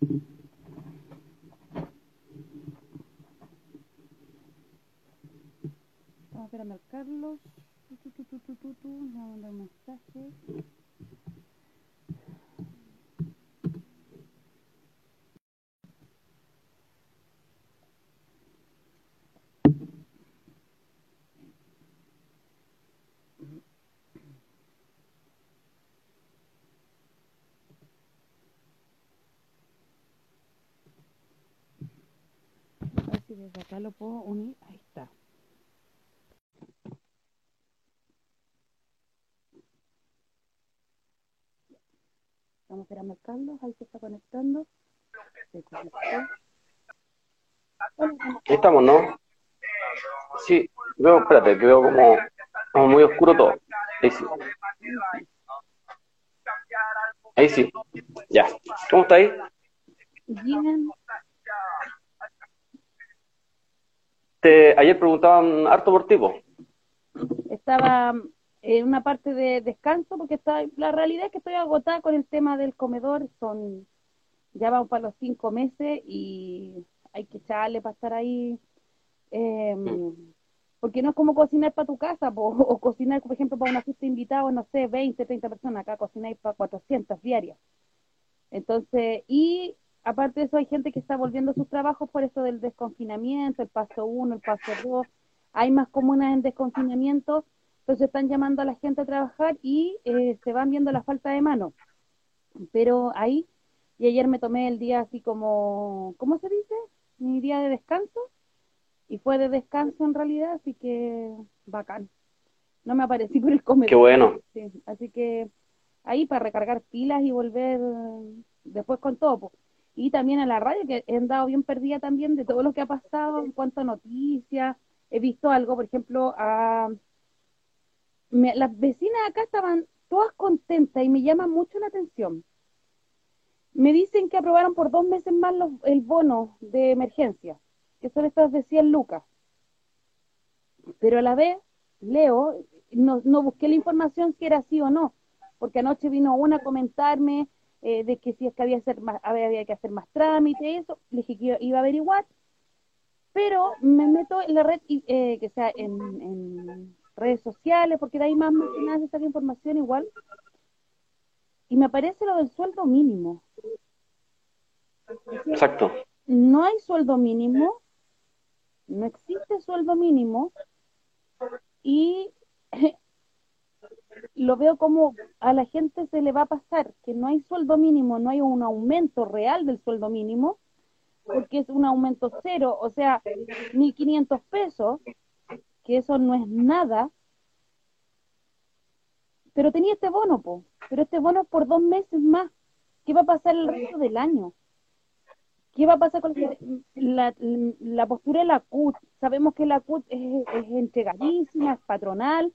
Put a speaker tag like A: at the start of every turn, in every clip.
A: Vamos a ver a Carlos. Voy a mandar un mensaje. Desde acá lo puedo unir. Ahí está. Vamos a esperar a Carlos, ahí se está conectando. Se conectó. Hola,
B: Ahí estamos, ¿no? Sí, veo, espérate, que veo como, como muy oscuro todo. Ahí sí. Ahí sí. Ya. ¿Cómo está ahí?
A: Bien,
B: Te, ayer preguntaban harto por
A: estaba en una parte de descanso porque está, la realidad es que estoy agotada con el tema del comedor, son ya vamos para los cinco meses y hay que echarle para estar ahí, eh, porque no es como cocinar para tu casa po, o cocinar, por ejemplo, para una fiesta de invitados, no sé, 20, 30 personas, acá cocináis para 400 diarias. Entonces, y aparte de eso hay gente que está volviendo a sus trabajos por esto del desconfinamiento, el paso uno, el paso dos, hay más comunas en desconfinamiento, entonces están llamando a la gente a trabajar y eh, se van viendo la falta de mano. Pero ahí, y ayer me tomé el día así como, ¿cómo se dice? Mi día de descanso, y fue de descanso en realidad, así que bacán. No me aparecí por el comedor.
B: Qué bueno.
A: Sí, así que ahí para recargar pilas y volver después con todo. Y también a la radio, que he andado bien perdida también de todo lo que ha pasado en cuanto a noticias. He visto algo, por ejemplo, a las vecinas acá estaban todas contentas y me llama mucho la atención. Me dicen que aprobaron por dos meses más los, el bono de emergencia, que son estas de 100 lucas. Pero a la vez, leo, no, no busqué la información si era así o no, porque anoche vino una a comentarme eh, de que si es que había, hacer más, había, había que hacer más trámite y eso, le dije que iba, a averiguar, pero me meto en la red, eh, que sea en, en redes sociales, porque de ahí más, más que nada se saca información igual, y me aparece lo del sueldo mínimo.
B: Exacto.
A: No hay sueldo mínimo, no existe sueldo mínimo, y lo veo como a la gente se le va a pasar que no hay sueldo mínimo, no hay un aumento real del sueldo mínimo, porque es un aumento cero, o sea, 1.500 pesos, que eso no es nada, pero tenía este bono, po, pero este bono es por dos meses más. ¿Qué va a pasar el resto del año? ¿Qué va a pasar con la, la postura de la CUT? Sabemos que la CUT es, es entregadísima, es patronal,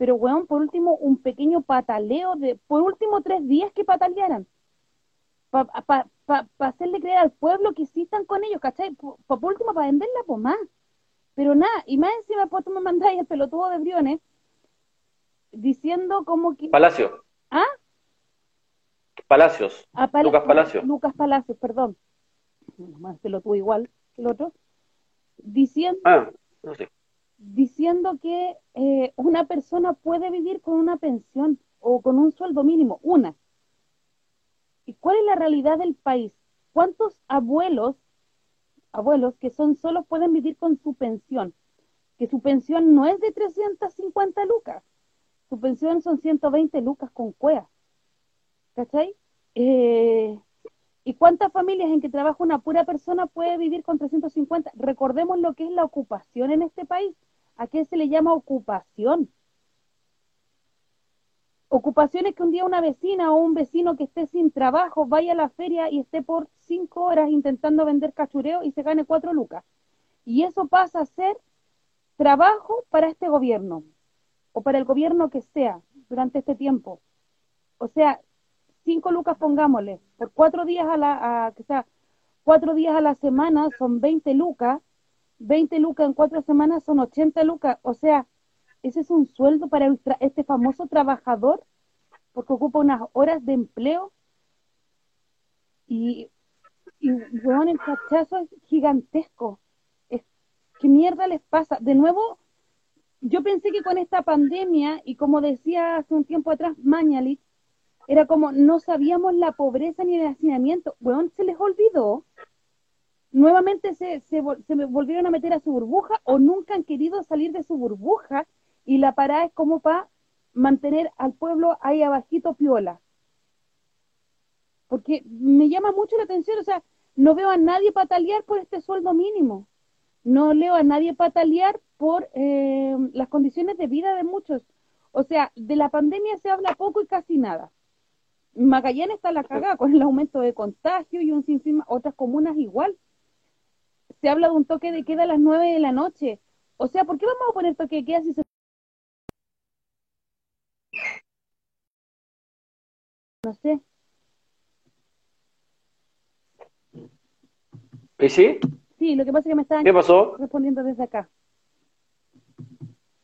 A: pero, weón, por último, un pequeño pataleo de, por último, tres días que patalearan. Para pa, pa, pa hacerle creer al pueblo que sí están con ellos, ¿cachai? Por, por último, para venderla, pues más. Pero nada, y más encima, pues tú me mandáis el pelotudo de Briones diciendo como que...
B: Palacio.
A: ¿Ah?
B: Palacios.
A: Ah,
B: Lucas Palacio.
A: Lucas Palacios, perdón. Más pelotudo igual que el otro. Diciendo
B: Ah, no sé.
A: Diciendo que eh, una persona puede vivir con una pensión o con un sueldo mínimo, una. ¿Y cuál es la realidad del país? ¿Cuántos abuelos, abuelos que son solos pueden vivir con su pensión? Que su pensión no es de 350 lucas, su pensión son 120 lucas con cuea. ¿Cachai? Eh, ¿Y cuántas familias en que trabaja una pura persona puede vivir con 350? Recordemos lo que es la ocupación en este país. ¿A qué se le llama ocupación? Ocupación es que un día una vecina o un vecino que esté sin trabajo vaya a la feria y esté por cinco horas intentando vender cachureo y se gane cuatro lucas. Y eso pasa a ser trabajo para este gobierno o para el gobierno que sea durante este tiempo. O sea, cinco lucas pongámosle, por cuatro días a la, a, que sea, cuatro días a la semana son 20 lucas, 20 lucas en cuatro semanas son 80 lucas, o sea, ese es un sueldo para este famoso trabajador porque ocupa unas horas de empleo Y, y el cachazo es gigantesco. Es, ¿Qué mierda les pasa? De nuevo, yo pensé que con esta pandemia, y como decía hace un tiempo atrás Mañalich, era como no sabíamos la pobreza ni el hacinamiento. Weón, se les olvidó. Nuevamente se, se, se volvieron a meter a su burbuja o nunca han querido salir de su burbuja y la parada es como para mantener al pueblo ahí abajito piola. Porque me llama mucho la atención, o sea, no veo a nadie patalear por este sueldo mínimo. No leo a nadie patalear por eh, las condiciones de vida de muchos. O sea, de la pandemia se habla poco y casi nada. Magallanes está la cagada con el aumento de contagio y un sinfín, otras comunas igual. Se habla de un toque de queda a las nueve de la noche. O sea, ¿por qué vamos a poner toque de queda si se no sé.
B: ¿Y sí?
A: Sí, lo que pasa es que me estaban
B: ¿Qué pasó?
A: respondiendo desde acá.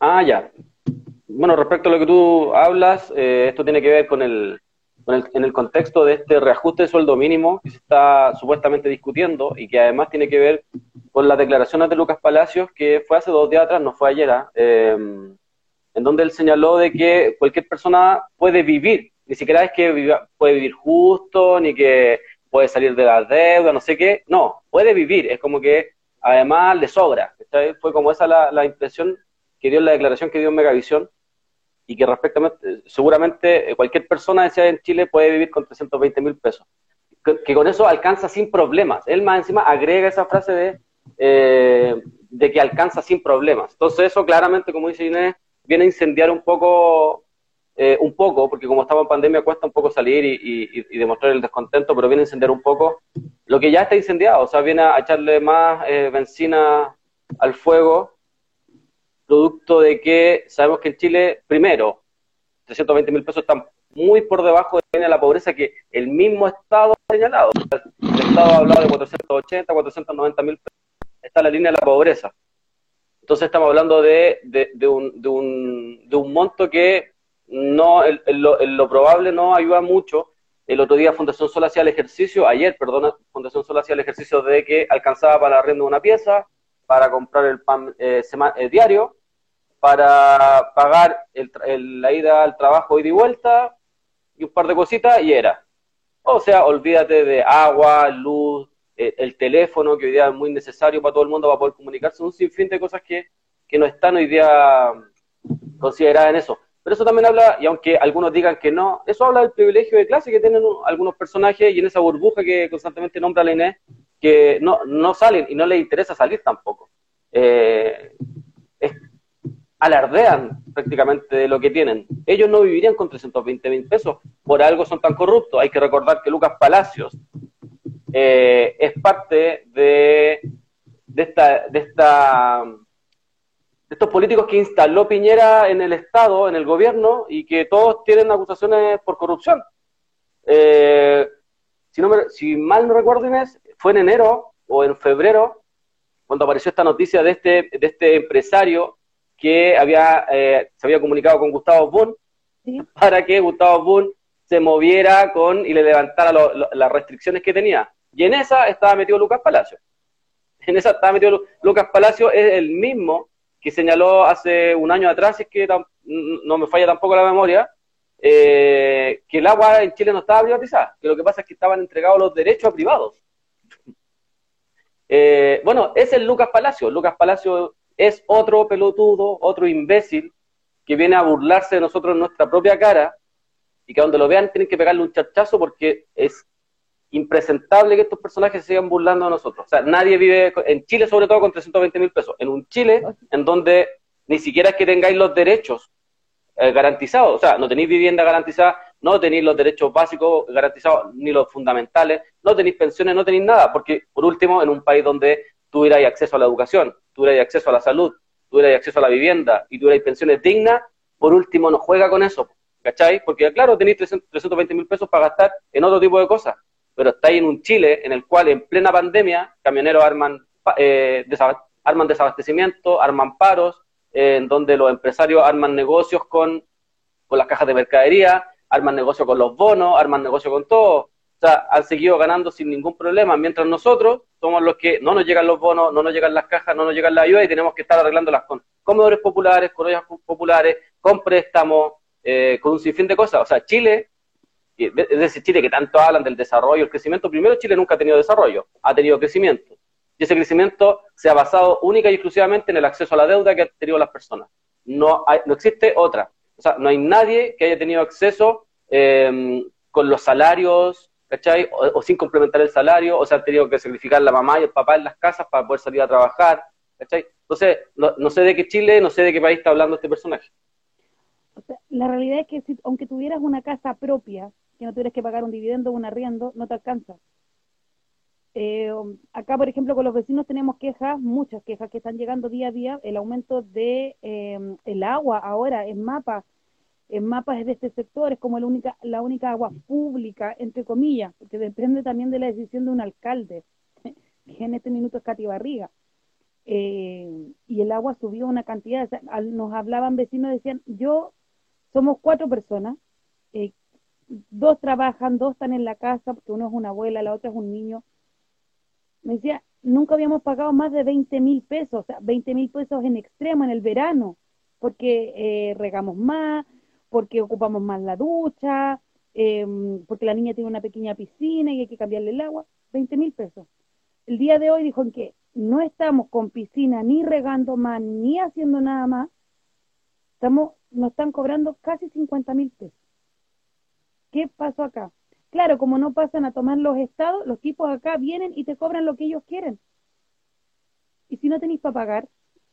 B: Ah, ya. Bueno, respecto a lo que tú hablas, eh, esto tiene que ver con el, en el contexto de este reajuste de sueldo mínimo que se está supuestamente discutiendo y que además tiene que ver con las declaraciones de Lucas Palacios, que fue hace dos días atrás, no fue ayer, ¿ah? eh, en donde él señaló de que cualquier persona puede vivir ni siquiera es que puede vivir justo, ni que puede salir de la deuda, no sé qué, no, puede vivir, es como que además le sobra. Fue como esa la, impresión que dio la declaración que dio en Megavisión y que respecto seguramente eh, cualquier persona decía en Chile puede vivir con 320 mil pesos. Que, con eso alcanza sin problemas. Él más encima agrega esa frase de, eh, de que alcanza sin problemas. Entonces eso claramente, como dice Inés, viene a incendiar un poco eh, un poco, porque como estamos en pandemia cuesta un poco salir y, demostrar el descontento, pero viene a encender un poco lo que ya está incendiado, o sea, viene a echarle más eh, benzina al fuego, producto de que sabemos que en Chile, primero, 320 mil pesos están muy por debajo de la pobreza que el mismo Estado ha señalado. El Estado ha hablado de 480, 490 mil pesos. Está la línea de la pobreza. Entonces estamos hablando de, de, un, de, un, de un monto que no, el, lo, probable no ayuda mucho. El otro día Fundación Sol hacía el ejercicio, ayer, perdona, Fundación Sol hacía el ejercicio de que alcanzaba para la renta una pieza, para comprar el pan eh, eh, diario, para pagar el, la ida al trabajo ida y vuelta, y un par de cositas, y era. O sea, olvídate de agua, luz, eh, el teléfono, que hoy día es muy necesario para todo el mundo para poder comunicarse, un sinfín de cosas que, que no están hoy día consideradas en eso. Pero eso también habla, y aunque algunos digan que no, eso habla del privilegio de clase que tienen algunos personajes y en esa burbuja que constantemente nombra la Inés, que no, no salen y no les interesa salir tampoco. Eh, alardean prácticamente de lo que tienen. Ellos no vivirían con 320 mil pesos, por algo son tan corruptos. Hay que recordar que Lucas Palacios eh, es parte de, de, esta, de esta estos políticos que instaló Piñera en el Estado, en el gobierno, y que todos tienen acusaciones por corrupción. Eh, si, no si mal no recuerdo, Inés, fue en enero o en febrero cuando apareció esta noticia de este, de este empresario que había, eh, se había comunicado con Gustavo Boone para que Gustavo Boone se moviera con y le levantara las restricciones que tenía. Y en esa estaba metido Lucas Palacio. En esa estaba metido Lucas Palacio, es el mismo que señaló hace un año atrás, es que no me falla tampoco la memoria, eh, que el agua en Chile no estaba privatizada, que lo que pasa es que estaban entregados los derechos a privados. Eh, bueno, es el Lucas Palacio. Lucas Palacio es otro pelotudo, otro imbécil, que viene a burlarse de nosotros en nuestra propia cara, y que donde lo vean tienen que pegarle un chachazo porque es impresentable que estos personajes se sigan burlando de nosotros. O sea, nadie vive en Chile, sobre todo, con 320 mil pesos. En un Chile en donde ni siquiera es que tengáis los derechos eh, garantizados. O sea, no tenéis vivienda garantizada, no tenéis los derechos básicos garantizados, ni los fundamentales, no tenéis pensiones, no tenéis nada. Porque, por último, en un país donde tuvierais acceso a la educación, tuvierais acceso a la salud, tuvierais acceso a la vivienda y tuvierais pensiones dignas, por último, no juega con eso. ¿Cachai? Porque, claro, tenéis 320 mil pesos para gastar en otro tipo de cosas pero está ahí en un Chile en el cual en plena pandemia camioneros arman, eh, arman desabastecimiento, arman paros, eh, en donde los empresarios arman negocios con, con las cajas de mercadería, arman negocio con los bonos, arman negocio con todo. o sea, han seguido ganando sin ningún problema, mientras nosotros somos los que no nos llegan los bonos, no nos llegan las cajas, no nos llegan la ayuda y tenemos que estar arreglándolas con comedores populares, con ollas populares, con préstamos, eh, con un sinfín de cosas. O sea, Chile, es decir, Chile que tanto hablan del desarrollo, el crecimiento, primero Chile nunca ha tenido desarrollo, ha tenido crecimiento. Y ese crecimiento se ha basado única y exclusivamente en el acceso a la deuda que han tenido las personas. No, hay, no existe otra. O sea, no hay nadie que haya tenido acceso eh, con los salarios ¿cachai? O, sin complementar el salario, o se han tenido que sacrificar la mamá y el papá en las casas para poder salir a trabajar, ¿cachai? Entonces, no, sé de qué Chile, no sé de qué país está hablando este personaje.
A: la realidad es que si, aunque tuvieras una casa propia, que no tuvieras que pagar un dividendo o un arriendo, no te alcanza. Eh, acá, por ejemplo, con los vecinos tenemos quejas, muchas quejas que están llegando día a día, el aumento de eh, el agua ahora en mapa en mapas de este sector, es como la única, la única agua pública, entre comillas, porque depende también de la decisión de un alcalde, que en este minuto es Cati Barriga. Eh, y el agua subió una cantidad, nos hablaban vecinos, decían, yo, somos cuatro personas, eh, dos trabajan, dos están en la casa, porque uno es una abuela, la otra es un niño. Me decía, nunca habíamos pagado más de 20 mil pesos, o sea, 20 mil pesos en extremo en el verano, porque eh, regamos más, porque ocupamos más la ducha, em, porque la niña tiene una pequeña piscina y hay que cambiarle el agua, 20 mil pesos. El día de hoy dijo en que no estamos con piscina ni regando más ni haciendo nada más, estamos, nos están cobrando casi 50 mil pesos. ¿Qué pasó acá? Claro, como no pasan a tomar los estados, los tipos acá vienen y te cobran lo que ellos quieren. Y si no tenéis para pagar,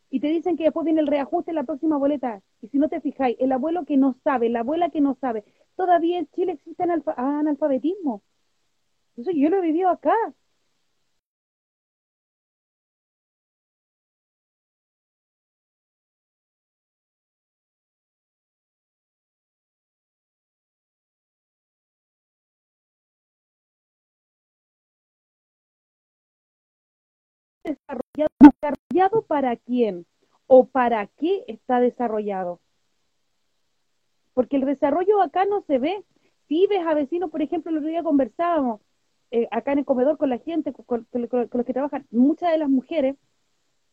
A: y te dicen que después viene el reajuste en la próxima boleta. Y si no te fijáis, el abuelo que no sabe, la abuela que no sabe, todavía en Chile existe analfabetismo. Eso yo lo he vivido acá. Desarrollado, desarrollado para quién o para qué está desarrollado. Porque el desarrollo acá no se ve. Si ves a vecinos, por ejemplo, el otro día conversábamos eh, acá en el comedor con la gente, con, los que trabajan, muchas de las mujeres,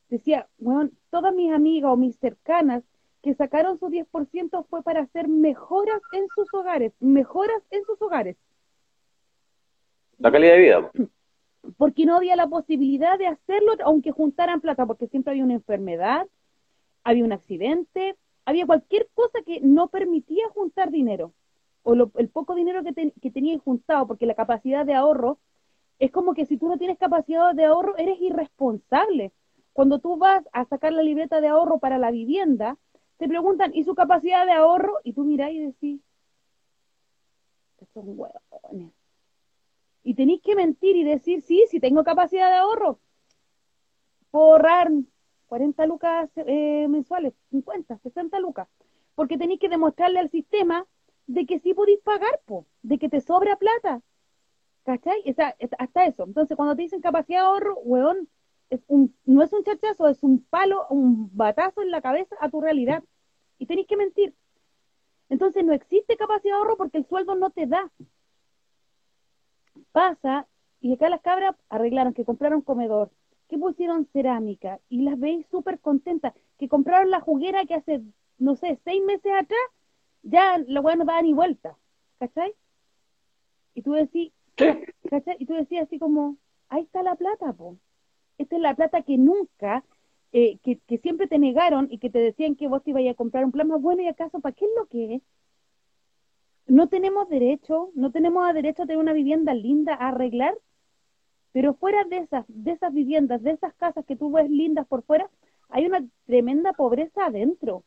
A: decía, bueno, todas mis amigas o mis cercanas que sacaron su 10% fue para hacer mejoras en sus hogares, mejoras en sus hogares.
B: La calidad de vida.
A: porque no había la posibilidad de hacerlo aunque juntaran plata, porque siempre había una enfermedad, había un accidente, había cualquier cosa que no permitía juntar dinero, o el poco dinero que, que tenías juntado, porque la capacidad de ahorro es como que si tú no tienes capacidad de ahorro, eres irresponsable. Cuando tú vas a sacar la libreta de ahorro para la vivienda, te preguntan, ¿y su capacidad de ahorro? Y tú mirás y decís, estos huevones y tenéis que mentir y decir, sí, si tengo capacidad de ahorro, puedo ahorrar 40 lucas eh, mensuales, 50, 60 lucas, porque tenéis que demostrarle al sistema de que sí podéis pagar, po, de que te sobra plata. ¿Cachai? hasta eso. Entonces, cuando te dicen capacidad de ahorro, weón, es un, no es un chachazo, es un palo, un batazo en la cabeza a tu realidad. Y tenéis que mentir. Entonces, no existe capacidad de ahorro porque el sueldo no te da pasa y acá las cabras arreglaron que compraron comedor, que pusieron cerámica y las veis súper contentas, que compraron la juguera que hace, no sé, seis meses atrás, ya la weá no daba ni vuelta, ¿cachai? Y tú decís, ¿cachai? Y tú decías así como, ahí está la plata, po. Esta es la plata que nunca, eh, que, que siempre te negaron y que te decían que vos te ibas a comprar un plan más bueno y acaso, ¿para qué es lo que es? No tenemos derecho, no tenemos derecho a tener una vivienda linda a arreglar, pero fuera de esas, de esas viviendas, de esas casas que tú ves lindas por fuera, hay una tremenda pobreza adentro.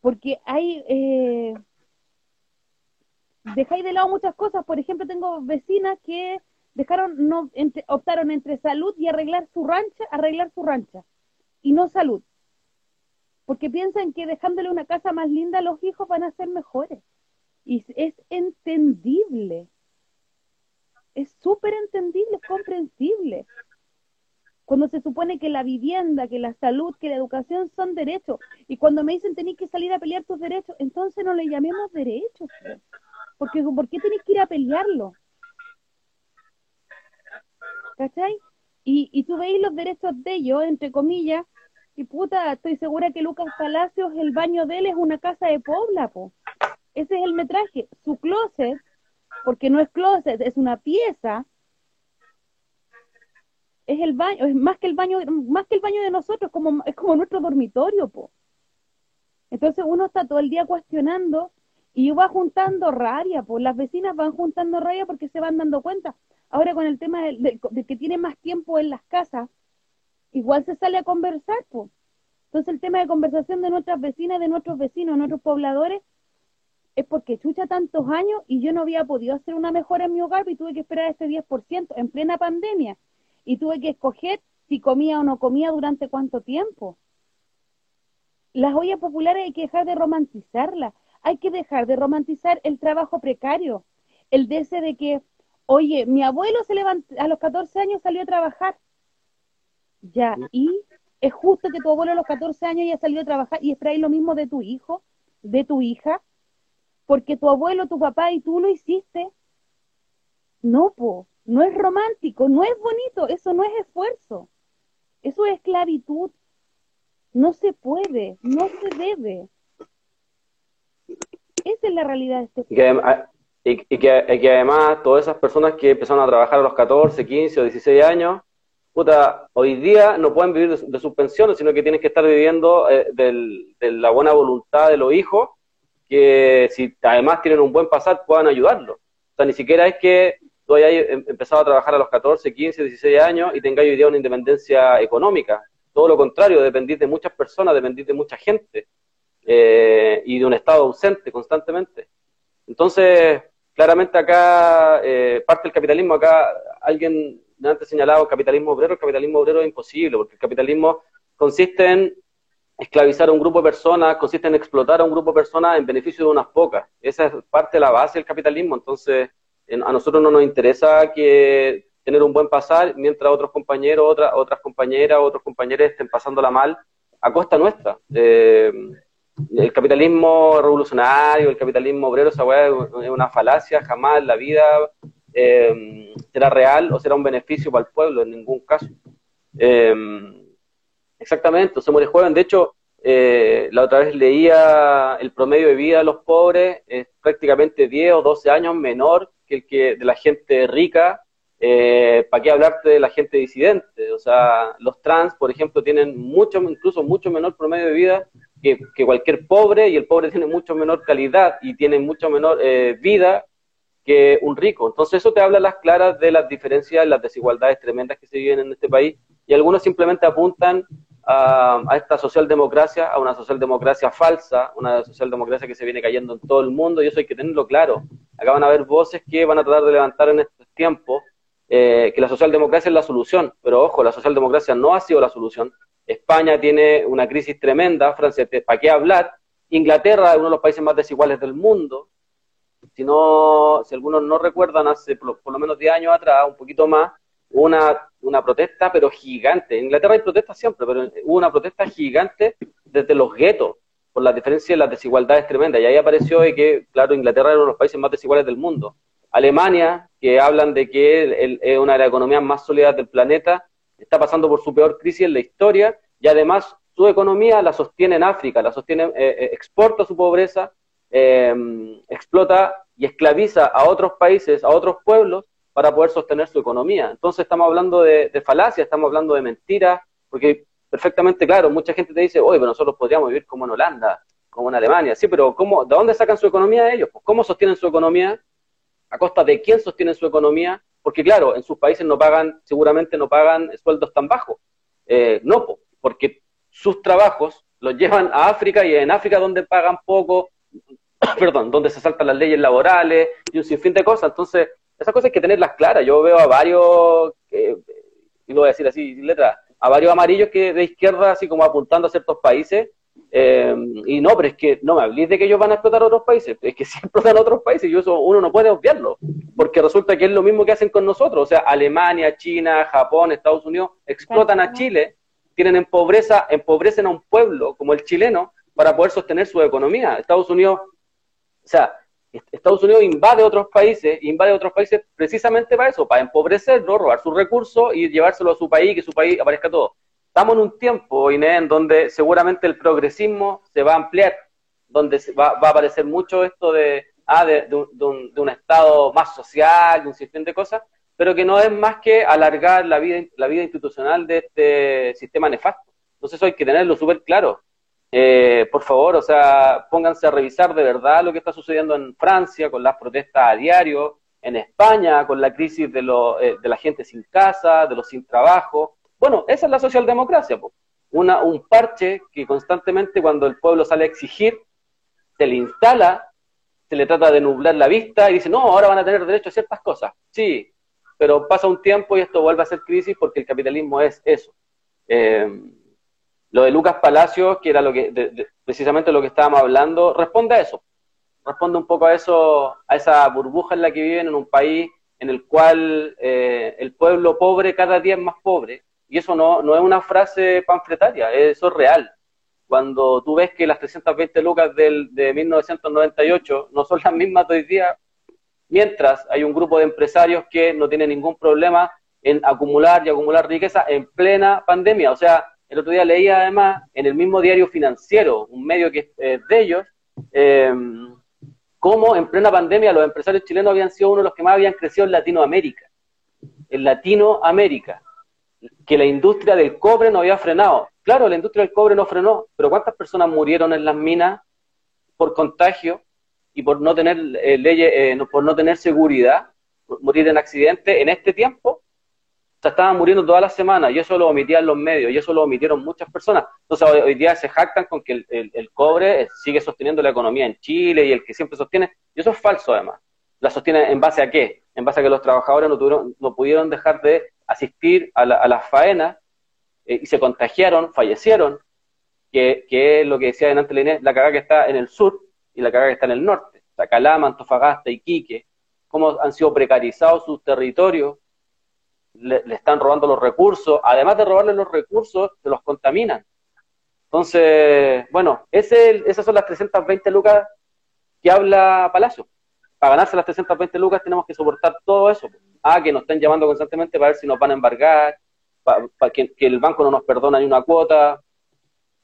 A: Porque hay, eh, dejáis de lado muchas cosas. Por ejemplo, tengo vecinas que dejaron, no, optaron entre salud y arreglar su rancha, arreglar su rancha, y no salud porque piensan que dejándole una casa más linda los hijos van a ser mejores. Y es entendible. Es súper entendible, es comprensible. Cuando se supone que la vivienda, que la salud, que la educación son derechos. Y cuando me dicen tenéis que salir a pelear tus derechos, entonces no le llamemos derechos. Porque ¿por qué tenés que ir a pelearlo? ¿Cachai? Y, y tú veis los derechos de ellos, entre comillas, y puta, estoy segura que Lucas Palacios, el baño de él es una casa de Pobla, po. Ese es el metraje. Su closet, porque no es closet, es una pieza, es el baño, es más que el baño, más que el baño de nosotros, como, es como nuestro dormitorio, po. Entonces uno está todo el día cuestionando y va juntando rabia, pues las vecinas van juntando rabia porque se van dando cuenta. Ahora con el tema de, que tiene más tiempo en las casas, igual se sale a conversar, pues. Entonces el tema de conversación de nuestras vecinas, de nuestros vecinos, de nuestros pobladores, es porque chucha tantos años y yo no había podido hacer una mejora en mi hogar y tuve que esperar este 10% en plena pandemia. Y tuve que escoger si comía o no comía durante cuánto tiempo. Las ollas populares hay que dejar de romantizarlas. Hay que dejar de romantizar el trabajo precario. El de ese de que, oye, mi abuelo se levantó, a los 14 años salió a trabajar. Ya, y es justo que tu abuelo a los 14 años ya salió a trabajar y esperáis lo mismo de tu hijo, de tu hija, porque tu abuelo, tu papá y tú lo hiciste. No, po, no es romántico, no es bonito, eso no es esfuerzo, eso es esclavitud. No se puede, no se debe. Esa es la realidad de este
B: y que, y, que, además todas esas personas que empezaron a trabajar a los 14, 15 o 16 años, puta, hoy día no pueden vivir de, sus pensiones, sino que tienen que estar viviendo eh, de la buena voluntad de los hijos, que si además tienen un buen pasar puedan ayudarlo. O sea, ni siquiera es que tú hayas em, empezado a trabajar a los 14, 15, 16 años y tengáis hoy día una independencia económica. Todo lo contrario, dependís de muchas personas, dependís de mucha gente eh, y de un Estado ausente constantemente. Entonces, claramente acá, eh, parte del capitalismo, acá alguien antes señalado capitalismo obrero, el capitalismo obrero es imposible, porque el capitalismo consiste en esclavizar a un grupo de personas, consiste en explotar a un grupo de personas en beneficio de unas pocas. Esa es parte de la base del capitalismo, entonces a nosotros no nos interesa que tener un buen pasar mientras otros compañeros, otras, otras compañeras, otros compañeros estén pasándola mal a costa nuestra. Eh, el capitalismo revolucionario, el capitalismo obrero, esa weá es una falacia, jamás la vida eh, será real o será un beneficio para el pueblo, en ningún caso. Eh, exactamente, se muere joven. De hecho, la otra vez leía el promedio de vida de los pobres es prácticamente 10 o 12 años menor que el que de la gente rica eh, ¿para qué hablarte de la gente disidente? O sea, los trans, por ejemplo, tienen mucho, incluso mucho menor promedio de vida que, cualquier pobre y el pobre tiene mucho menor calidad y tiene mucho menor eh, vida que un rico. Entonces eso te habla a las claras de las diferencias, las desigualdades tremendas que se viven en este país y algunos simplemente apuntan a, esta socialdemocracia, a una socialdemocracia falsa, una socialdemocracia que se viene cayendo en todo el mundo y eso hay que tenerlo claro. Acá van a haber voces que van a tratar de levantar en estos tiempos eh, que la socialdemocracia es la solución, pero ojo, la socialdemocracia no ha sido la solución. España tiene una crisis tremenda, Francia, ¿para qué hablar? Inglaterra es uno de los países más desiguales del mundo. Si, no, si algunos no recuerdan, hace por, lo menos 10 años atrás, un poquito más, una, una protesta, pero gigante. En Inglaterra hay protestas siempre, pero hubo una protesta gigante desde los guetos, por la diferencia y las desigualdades tremendas. Y ahí apareció que, claro, Inglaterra era uno de los países más desiguales del mundo. Alemania, que hablan de que es una de las economías más sólidas del planeta, está pasando por su peor crisis en la historia y además su economía la sostiene en África, la sostiene, eh, eh, exporta su pobreza, em, explota y esclaviza a otros países, a otros pueblos para poder sostener su economía. Entonces estamos hablando de, falacia, estamos hablando de mentiras, porque perfectamente claro, mucha gente te dice, oye, pero nosotros podríamos vivir como en Holanda, como en Alemania, sí, pero ¿cómo, ¿de dónde sacan su economía ellos? Pues, ¿Cómo sostienen su economía? a costa de quién sostiene su economía, porque claro, en sus países no pagan, seguramente no pagan sueldos tan bajos. Eh, no, porque sus trabajos los llevan a África y en África donde pagan poco, perdón, donde se saltan las leyes laborales y un sinfín de cosas. Entonces, esas cosas hay que tenerlas claras. Yo veo a varios, y lo voy a decir así, letra, a varios amarillos que de izquierda, así como apuntando a ciertos países, eh, y no, pero es que no me hables de que ellos van a explotar otros países, es que si explotan otros países y eso uno no puede obviarlo, porque resulta que es lo mismo que hacen con nosotros, o sea, Alemania, China, Japón, Estados Unidos explotan a Chile, tienen en pobreza, empobrecen a un pueblo como el chileno para poder sostener su economía. Estados Unidos, o sea, Estados Unidos invade otros países, invade otros países precisamente para eso, para empobrecerlo, robar sus recursos y llevárselo a su país, que su país aparezca todo. Estamos en un tiempo, Inés, en donde seguramente el progresismo se va a ampliar, donde va, va a aparecer mucho esto de, ah, de, un, de, un, Estado más social, de un sistema de cosas, pero que no es más que alargar la vida, la vida institucional de este sistema nefasto. Entonces eso hay que tenerlo súper claro. Eh, por favor, o sea, pónganse a revisar de verdad lo que está sucediendo en Francia con las protestas a diario, en España con la crisis de, lo, eh, de la gente sin casa, de los sin trabajo. Bueno, esa es la socialdemocracia, Una, un parche que constantemente cuando el pueblo sale a exigir, se le instala, se le trata de nublar la vista y dice, no, ahora van a tener derecho a ciertas cosas. Sí, pero pasa un tiempo y esto vuelve a ser crisis porque el capitalismo es eso. Eh, lo de Lucas Palacios, que era lo que precisamente lo que estábamos hablando, responde a eso. Responde un poco a eso, a esa burbuja en la que viven en un país en el cual eh, el pueblo pobre cada día es más pobre. Y eso no, no es una frase panfletaria, eso es real. Cuando tú ves que las 320 lucas del, de 1998 no son las mismas de hoy día, mientras hay un grupo de empresarios que no tiene ningún problema en acumular y acumular riqueza en plena pandemia. O sea, el otro día leía además en el mismo diario financiero, un medio que es de ellos, eh, cómo en plena pandemia los empresarios chilenos habían sido uno de los que más habían crecido en Latinoamérica. En Latinoamérica. Que la industria del cobre no había frenado. Claro, la industria del cobre no frenó, pero ¿cuántas personas murieron en las minas por contagio y por no tener eh, leyes, eh, por no tener seguridad, por morir en accidente en este tiempo? Sea, estaban muriendo todas las semanas y eso lo omitían los medios y eso lo omitieron muchas personas. Entonces hoy, día se jactan con que el, cobre sigue sosteniendo la economía en Chile y el que siempre sostiene, y eso es falso además. ¿La sostiene en base a qué? En base a que los trabajadores no, tuvieron, no pudieron dejar de asistir a, las faenas eh, y se contagiaron, fallecieron, que, es lo que decía delante la la cagada que está en el sur y la cagada que está en el norte. O sea, Calama, Antofagasta, Iquique, cómo han sido precarizados sus territorios le, están robando los recursos, además de robarle los recursos, se los contaminan. Entonces, bueno, ese, esas son las 320 lucas que habla Palacio. Para ganarse las 320 lucas tenemos que soportar todo eso. Ah, que nos estén llamando constantemente para ver si nos van a embargar, para, que, el banco no nos perdona ni una cuota,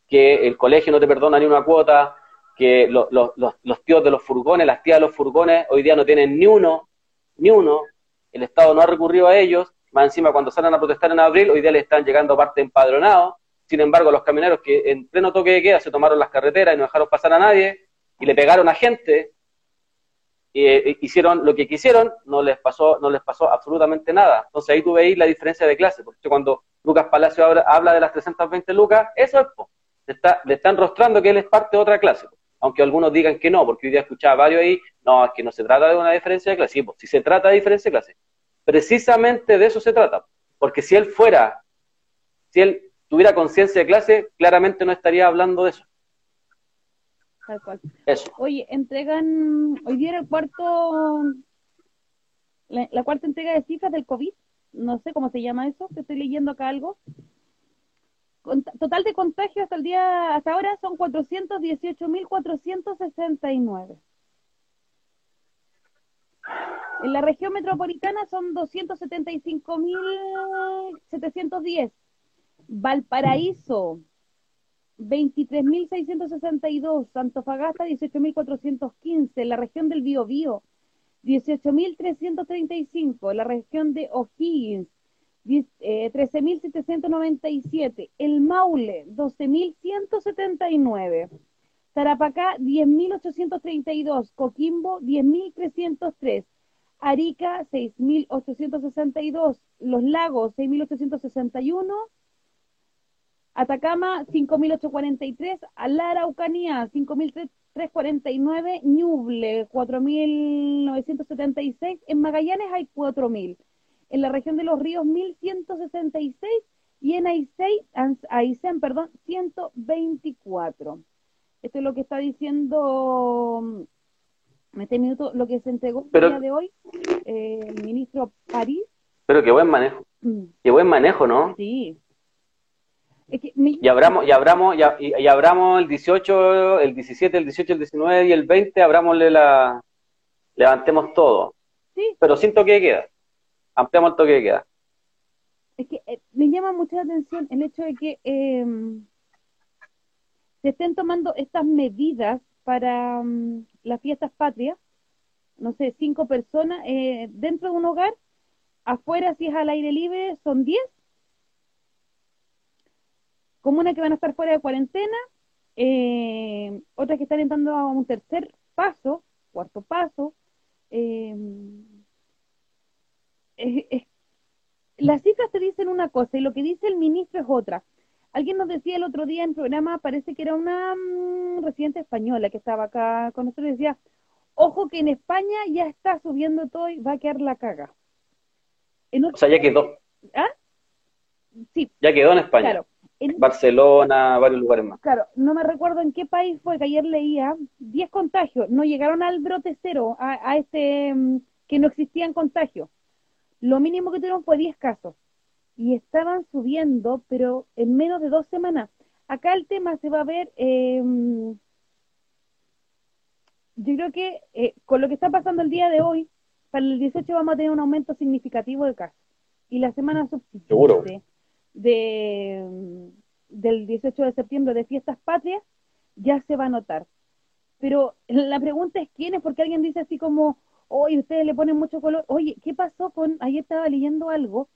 B: que el colegio no te perdona ni una cuota, que los, los tíos de los furgones, las tías de los furgones hoy día no tienen ni uno, ni uno, el Estado no ha recurrido a ellos, más encima, cuando salen a protestar en abril, hoy día le están llegando parte empadronados. Sin embargo, los camioneros que en pleno toque de queda se tomaron las carreteras y no dejaron pasar a nadie y le pegaron a gente, eh, hicieron lo que quisieron, no les pasó, no les pasó absolutamente nada. Entonces ahí tú veis la diferencia de clase, porque cuando Lucas Palacio habla, de las 320 lucas, eso es, le, está, están rostrando que él es parte de otra clase, aunque algunos digan que no, porque hoy día escuchaba varios ahí, no, es que no se trata de una diferencia de clase, sí, si se trata de diferencia de clase, precisamente de eso se trata. Porque si él fuera, si él tuviera conciencia de clase, claramente no estaría hablando de eso.
A: Tal cual. Eso. Oye, entregan, hoy día el cuarto, la, cuarta entrega de cifras del COVID, no sé cómo se llama eso, que estoy leyendo acá algo. Total de contagios hasta el día, hasta ahora son 418.469. En la región metropolitana son 275.710. Valparaíso, 23.662. Antofagasta, 18.415. En la región del Biobío, 18.335. En la región de O'Higgins, 13.797. Eh, El Maule, 12.179. Tarapacá, 10.832. Coquimbo, 10.303. Arica 6.862, Los Lagos 6.861, Atacama 5.843, Alara, Araucanía 5.349, Ñuble 4.976, en Magallanes hay 4.000, en la región de los ríos 1.166 y en Aysén, perdón, 124. Esto es lo que está diciendo este minuto lo que se entregó el día de hoy, eh, el ministro París.
B: Pero qué buen manejo. Mm. Qué buen manejo, ¿no?
A: Sí.
B: Y abramos, y abramos, y, abramos el 18, el 17, el 18, el 19 y el 20, abramosle la, levantemos todo.
A: Sí.
B: Pero sin toque de queda. Ampliamos el toque de queda.
A: Es que eh, me llama mucha atención el hecho de que eh, se estén tomando estas medidas para mm, las fiestas patrias, no sé, cinco personas eh, dentro de un hogar, afuera si es al aire libre son diez, comunas que van a estar fuera de cuarentena, eh, otras que están entrando a un tercer paso, cuarto paso. Eh, las cifras te dicen una cosa y lo que dice el ministro es otra. Alguien nos decía el otro día en programa, parece que era una mm, residente española que estaba acá con nosotros, decía, ojo que en España ya está subiendo todo y va a quedar la caga. En
B: O sea, ya quedó.
A: ¿Ah? Sí,
B: Ya quedó en España.
A: claro. En-
B: Barcelona, varios lugares más.
A: Claro, no me recuerdo en qué país fue que ayer leía 10 contagios, no llegaron al brote cero, a, a este mm, que no existían contagios. Lo mínimo que tuvieron fue 10 casos y estaban subiendo, pero en menos de dos semanas. Acá el tema se va a ver, eh, yo creo que eh, con lo que está pasando el día de hoy, para el 18 vamos a tener un aumento significativo de casos. Y la semana subsiguiente de, del 18 de septiembre de fiestas patrias ya se va a notar. Pero la pregunta es quién es, porque alguien dice así como, oye, ustedes le ponen mucho color. Oye, ¿qué pasó con, ayer estaba leyendo algo,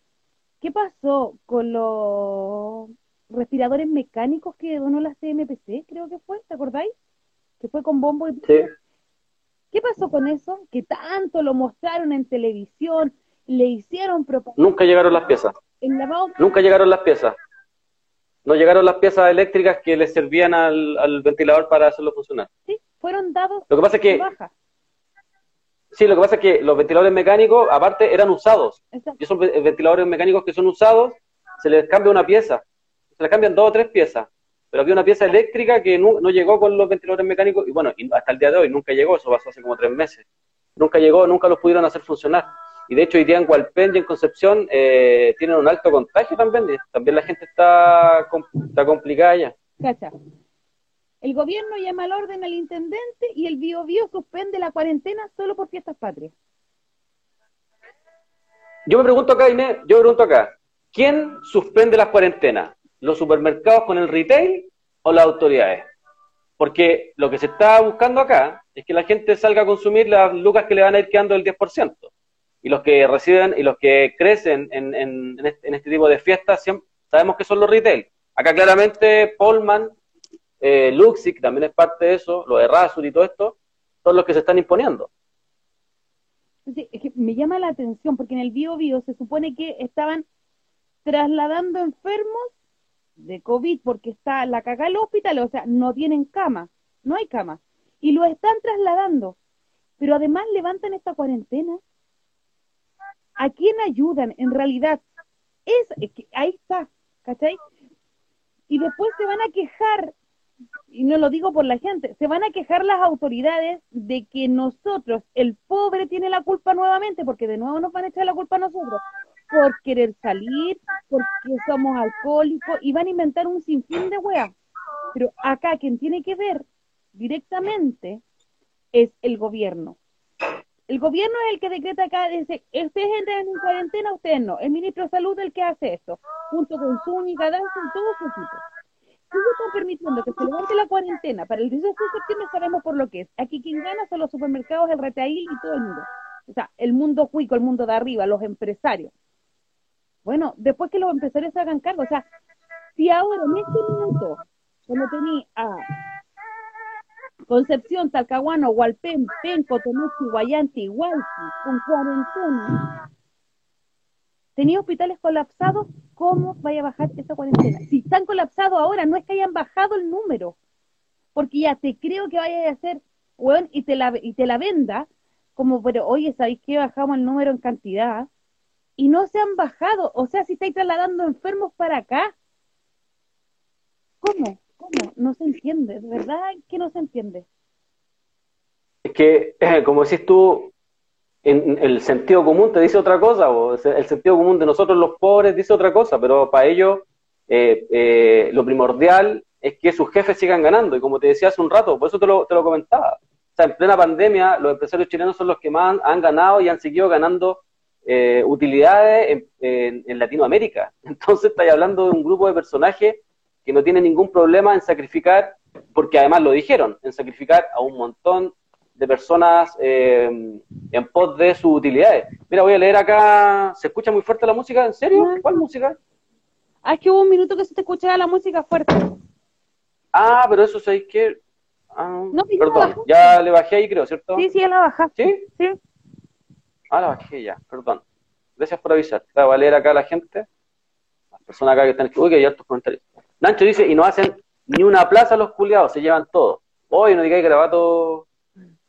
A: ¿qué pasó con los respiradores mecánicos que donó la CMPC, creo que fue, ¿te acordáis? Que fue con bombo y...
B: Sí.
A: ¿Qué pasó con eso? Que tanto lo mostraron en televisión, le hicieron propaganda,
B: Nunca llegaron las piezas.
A: el lavado
B: Nunca llegaron las piezas. No llegaron las piezas eléctricas que le servían al, al ventilador para hacerlo funcionar.
A: sí, fueron dados
B: Lo que pasa es que,
A: baja.
B: Sí, lo que pasa es que los ventiladores mecánicos, aparte, eran usados. Y esos ve- ventiladores mecánicos que son usados, se les cambia una pieza. Se les cambian dos o tres piezas. Pero había una pieza eléctrica que no, no llegó con los ventiladores mecánicos, y bueno, hasta el día de hoy nunca llegó, eso pasó hace como tres meses. Nunca llegó, nunca los pudieron hacer funcionar. Y de hecho, hoy día en Hualpén y en Concepción eh, tienen un alto contagio también. también la gente está, está complicada ya.
A: Cacha. El gobierno llama al orden al intendente y el Bio Bio suspende la cuarentena solo por fiestas patrias.
B: Yo me pregunto acá, Inés, yo me pregunto acá, ¿quién suspende las cuarentenas? ¿Los supermercados con el retail o las autoridades? Porque lo que se está buscando acá es que la gente salga a consumir las lucas que le van a ir quedando del 10%. Y los que reciben y los que crecen en, en- en este, en este tipo de fiestas siempre, sabemos que son los retail. Acá claramente Polman, eh, Luxic también es parte de eso, lo de Rasur y todo esto, son los que se están imponiendo.
A: Es que me llama la atención porque en el Bio Bio se supone que estaban trasladando enfermos de COVID porque está la caga en los hospitales, o sea, no tienen cama, no hay cama. Y lo están trasladando. Pero además levantan esta cuarentena. ¿A quién ayudan en realidad? Es, es que ahí está, ¿cachai? Y después se van a quejar, y no lo digo por la gente, se van a quejar las autoridades de que nosotros, el pobre, tiene la culpa nuevamente, porque de nuevo nos van a echar la culpa a nosotros, por querer salir, porque somos alcohólicos, y van a inventar un sinfín de weas. Pero acá quien tiene que ver directamente es el gobierno. El gobierno es el que decreta acá, dice, ustedes entran en cuarentena, ustedes no. El ministro de Salud es el que hace esto, junto con Zúñiga, Danza y todo su equipo. Ellos están permitiendo que se levante la cuarentena para el 18 de septiembre, sabemos por lo que es. Aquí quien gana son los supermercados, el retail y todo el mundo. O sea, el mundo cuico, el mundo de arriba, los empresarios. Bueno, después que los empresarios se hagan cargo, o sea, si ahora en este minuto, cuando tenía a Concepción, Talcahuano, Hualpén, Penco, Tomechi, Guayanti, Hualpi, con cuarentena, tenía hospitales colapsados, ¿cómo vaya a bajar esa cuarentena? Si están colapsados ahora, no es que hayan bajado el número, porque ya te creo que vaya a hacer, weón, y te la, y te la venda, como, pero oye, ¿sabéis que bajamos el número en cantidad? Y no se han bajado, o sea, si estáis trasladando enfermos para acá, ¿cómo? ¿Cómo? No se entiende, de verdad que no se entiende.
B: Es que, como decís tú, en, en el sentido común te dice otra cosa, o el sentido común de nosotros los pobres dice otra cosa, pero para ellos eh, eh, lo primordial es que sus jefes sigan ganando, y como te decía hace un rato, por eso te lo, te lo comentaba, sea, en plena pandemia, los empresarios chilenos son los que más han, ganado y han seguido ganando eh, utilidades en, Latinoamérica. Entonces, estáis hablando de un grupo de personajes que no tiene ningún problema en sacrificar, porque además lo dijeron, en sacrificar a un montón de personas eh, en pos de sus utilidades. Mira, voy a leer acá, ¿se escucha muy fuerte la música? ¿En serio? ¿Cuál música?
A: Ah, es que hubo un minuto que se te escuchaba la música fuerte.
B: Ah, pero eso sabéis que... Ah, no, perdón, ya le bajé ahí creo, ¿cierto?
A: Sí, sí, ya la bajaste.
B: ¿Sí? Sí. Ah, la bajé ya, perdón. Gracias por avisar. Voy a leer acá a la gente. Las personas acá que están... Uy, que hay altos comentarios. Nancho dice, y no hacen ni una plaza los culiados, se llevan todo. Hoy no digáis grabato,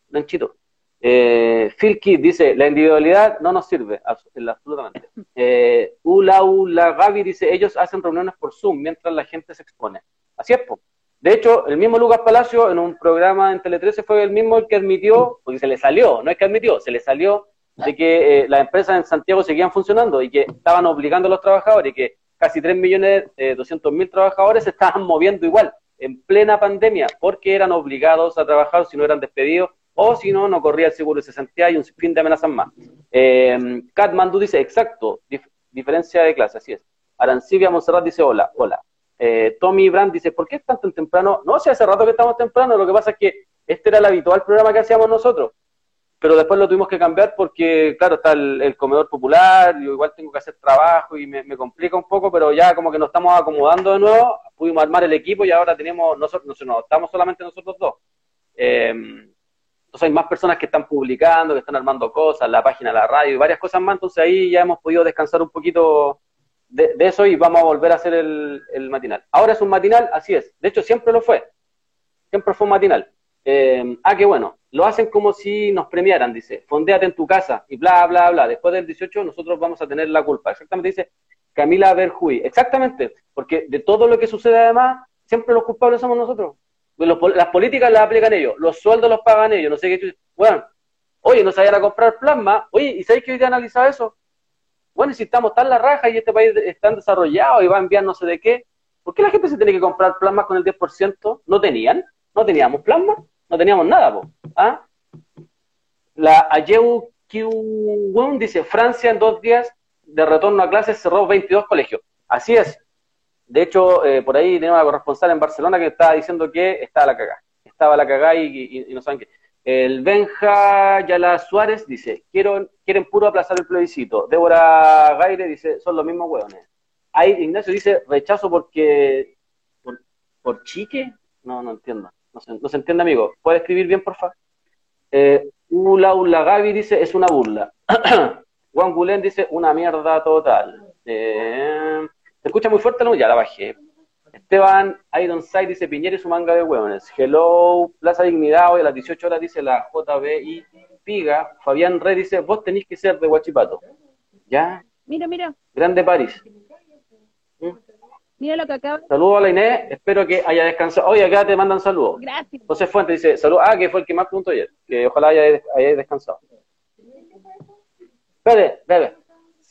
B: Nanchito. Eh, Phil Kidd dice, la individualidad no nos sirve, absolutamente. Eh, Ula Ula Gaby dice, ellos hacen reuniones por Zoom mientras la gente se expone. Así es, po. De hecho, el mismo Lucas Palacio en un programa en Tele 13 fue el mismo el que admitió, porque se le salió, no es que admitió, se le salió de que eh, las empresas en Santiago seguían funcionando y que estaban obligando a los trabajadores y que casi 3 millones eh, 200 mil trabajadores se estaban moviendo igual en plena pandemia porque eran obligados a trabajar si no eran despedidos o si no, no corría el seguro de cesantía y un fin de amenazas más. Eh, Kat dice, exacto, diferencia de clase, así es. Arancibia Monserrat dice, hola, hola. Eh, Tommy Brand dice, ¿por qué es tan temprano? No, si hace rato que estamos temprano, lo que pasa es que este era el habitual programa que hacíamos nosotros, pero después lo tuvimos que cambiar porque, claro, está el, comedor popular, yo igual tengo que hacer trabajo y me, complica un poco, pero ya como que nos estamos acomodando de nuevo, pudimos armar el equipo y ahora tenemos, nosotros, no, estamos solamente nosotros dos. Eh, entonces hay más personas que están publicando, que están armando cosas, la página, la radio y varias cosas más, entonces ahí ya hemos podido descansar un poquito de, eso y vamos a volver a hacer el, matinal. Ahora es un matinal, así es. De hecho, siempre lo fue. Siempre fue un matinal. Eh, ah, qué bueno. Lo hacen como si nos premiaran, dice. Fondéate en tu casa y bla, bla, bla. Después del 18 nosotros vamos a tener la culpa. Exactamente dice Camila Berjuy. Exactamente. Porque de todo lo que sucede además, siempre los culpables somos nosotros. Las políticas las aplican ellos. Los sueldos los pagan ellos. No sé qué. Bueno, oye, no vayan a comprar plasma. Oye, ¿y sabéis que hoy día analizado eso? bueno, si estamos tan la raja y este país está desarrollado y va a enviar no sé de qué, ¿por qué la gente se tiene que comprar plasmas con el 10%? ¿No tenían? ¿No teníamos plasma? No teníamos nada. ¿Ah? La Ayeu Kiwun dice, Francia en dos días de retorno a clases cerró 22 colegios. Así es. De hecho, eh, por ahí tenemos una corresponsal en Barcelona que estaba diciendo que estaba la cagada. Estaba la cagada y, no saben qué. El Benja Yala Suárez dice, quiero, quieren puro aplazar el plebiscito. Débora Gaire dice, son los mismos hueones. Ahí Ignacio dice, rechazo porque... ¿Por, chique? No, no entiendo. No se, no se entiende, amigo. ¿Puede escribir bien, por favor? Eh, Ula Ula Gaby dice, es una burla. Juan Gulen dice, una mierda total. Eh, ¿Se escucha muy fuerte? No, ya la bajé. Esteban Ironside dice Piñera y su manga de hueones. Hello, Plaza Dignidad, hoy a las 18 horas dice la JBI Piga. Fabián Rey dice, vos tenéis que ser de Huachipato. ¿Ya?
A: Mira, mira.
B: Grande París.
A: ¿Mm? Mira lo que acaba.
B: Saludos a la Inés, espero que haya descansado. Oye, acá te mandan saludos.
A: Gracias.
B: José Fuentes dice, saludos. Ah, que fue el que más preguntó ayer. Que ojalá haya, haya descansado. Espere, bebe.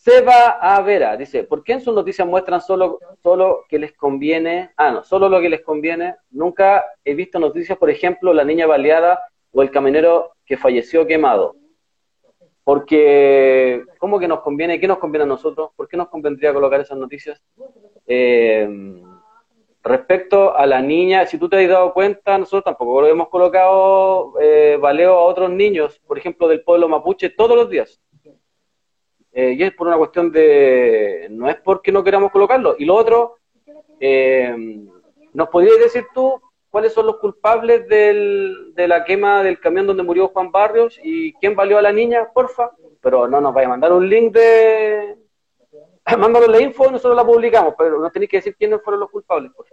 B: Seba Avera dice, ¿por qué en sus noticias muestran solo, solo que les conviene? Ah, no, solo lo que les conviene. Nunca he visto noticias, por ejemplo, la niña baleada o el camionero que falleció quemado. Porque, ¿cómo que nos conviene? ¿Qué nos conviene a nosotros? ¿Por qué nos convendría colocar esas noticias? Eh, respecto a la niña, si tú te has dado cuenta, nosotros tampoco hemos colocado eh, baleo a otros niños, por ejemplo, del pueblo mapuche, todos los días eh, y es por una cuestión de, no es porque no queramos colocarlo. Y lo otro, eh, ¿nos podrías decir tú cuáles son los culpables del, de la quema del camión donde murió Juan Barrios y quién valió a la niña, porfa? Pero no nos vaya a mandar un link de... Mándanos la info, nosotros la publicamos, pero no tenéis que decir quiénes fueron los culpables. Por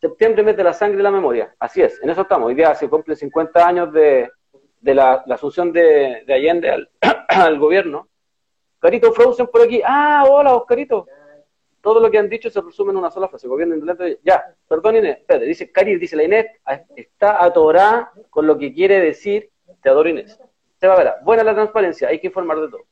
B: Septiembre mete la sangre y la memoria. Así es, en eso estamos. Hoy día se cumplen 50 años de, de la, asunción de, de Allende al, al gobierno Oscarito Frozen por aquí. Ah, hola, Oscarito. Todo lo que han dicho se resume en una sola frase. Gobierno indolente. Ya, perdón, Inés. Espérate, dice Cari, dice la Inés, ah, está atorada con lo que quiere decir. Te adoro, Inés. Se va a ver. Buena la transparencia, hay que informar de todo.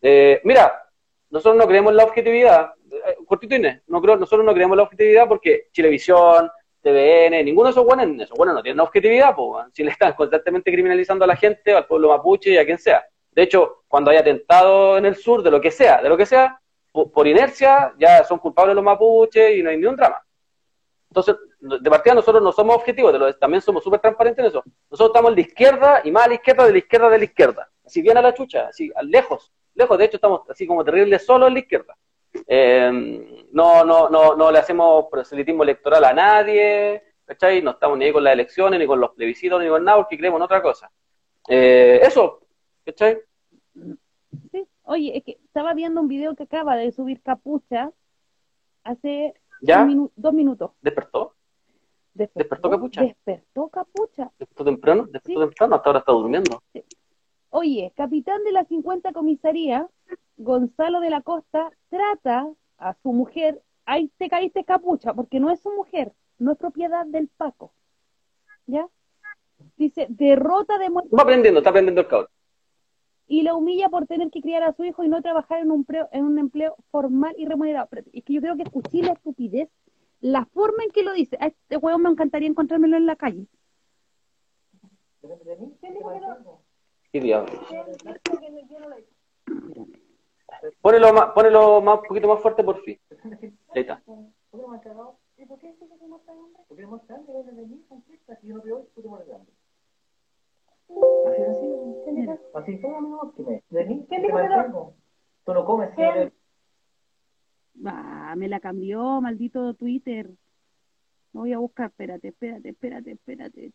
B: Eh, mira, nosotros no creemos la objetividad. Eh, cortito, Inés. No creo, nosotros no creemos la objetividad porque Chilevisión, TVN, ninguno de esos buenos, esos buenos no tienen objetividad, pues, si le están constantemente criminalizando a la gente, al pueblo mapuche y a quien sea. De hecho, cuando hay atentado en el sur, de lo que sea, de lo que sea, por, inercia ya son culpables los mapuches y no hay ni un drama. Entonces, de partida nosotros no somos objetivos, también somos súper transparentes en eso. Nosotros estamos en la izquierda y más a la izquierda de la izquierda de la izquierda. Así bien a la chucha, así, lejos, lejos. De hecho, estamos así como terribles solo en la izquierda. Eh, no, no, no, no le hacemos proselitismo electoral a nadie, ¿cachai? No estamos ni ahí con las elecciones, ni con los plebiscitos, ni con nada, porque creemos en otra cosa. Eh, eso, ¿cachai?
A: Sí. Oye, es que estaba viendo un video que acaba de subir Capucha hace Dos, minutos.
B: ¿Despertó?
A: ¿Despertó,
B: Capucha?
A: Despertó Capucha.
B: ¿Despertó temprano? ¿Despertó temprano? Hasta ahora está durmiendo.
A: Oye, capitán de la 50 comisaría, Gonzalo de la Costa, trata a su mujer, ahí te caíste capucha, porque no es su mujer, no es propiedad del Paco. ¿Ya? Dice, derrota de
B: muerte. Va aprendiendo, está aprendiendo el cabrón.
A: Y la humilla por tener que criar a su hijo y no trabajar en un, empleo, en un empleo formal y remunerado. es que yo creo que escuché la estupidez, la forma en que lo dice. A este huevo me encantaría encontrármelo en la calle.
B: ¿Qué diablo? Ponelo más, ponelo más, un poquito más fuerte por fin. Ahí está. ¿Y por qué dice que se muestra el hombre? Porque muestra el hombre de mí, si yo no veo, tú te mueres de hambre. Así es así, así fue, amigo, que me, de mí, ¿Quién dijo que no? Tú no comes, ¿Quién?
A: Ah, me la cambió, maldito Twitter. No voy a buscar, espérate, espérate, espérate, espérate.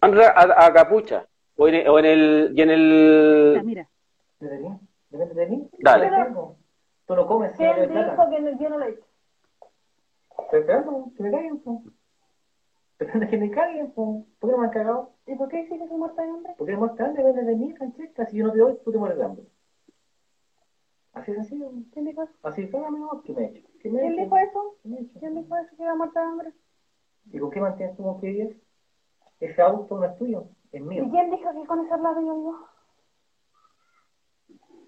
B: A, a, capucha. O en, o en el. Y en el.
A: Ya, mira.
B: ¿Depende de mí? Dale. Tú no comes,
A: ¿Quién dijo que yo no lo he hecho?
B: Estoy esperando, que me caigan, Depende de que me caigan, ¿por qué no me han cagado?
A: ¿Y por qué dices que soy muerta de hambre?
B: Porque muerta de hambre depende de mí, Francesca. Si yo no te doy, tú te mueres de hambre. Así es así.
A: ¿Quién dijo eso?
B: Así fue, amigo. ¿Qué me he hecho?
A: ¿Qué me ¿Quién dijo eso? ¿Quién dijo eso que era muerta de hambre?
B: ¿Y con qué mantienes tu confianza? Ese auto no es tuyo, es mío.
A: ¿Y quién dijo que con ese lado yo vivo?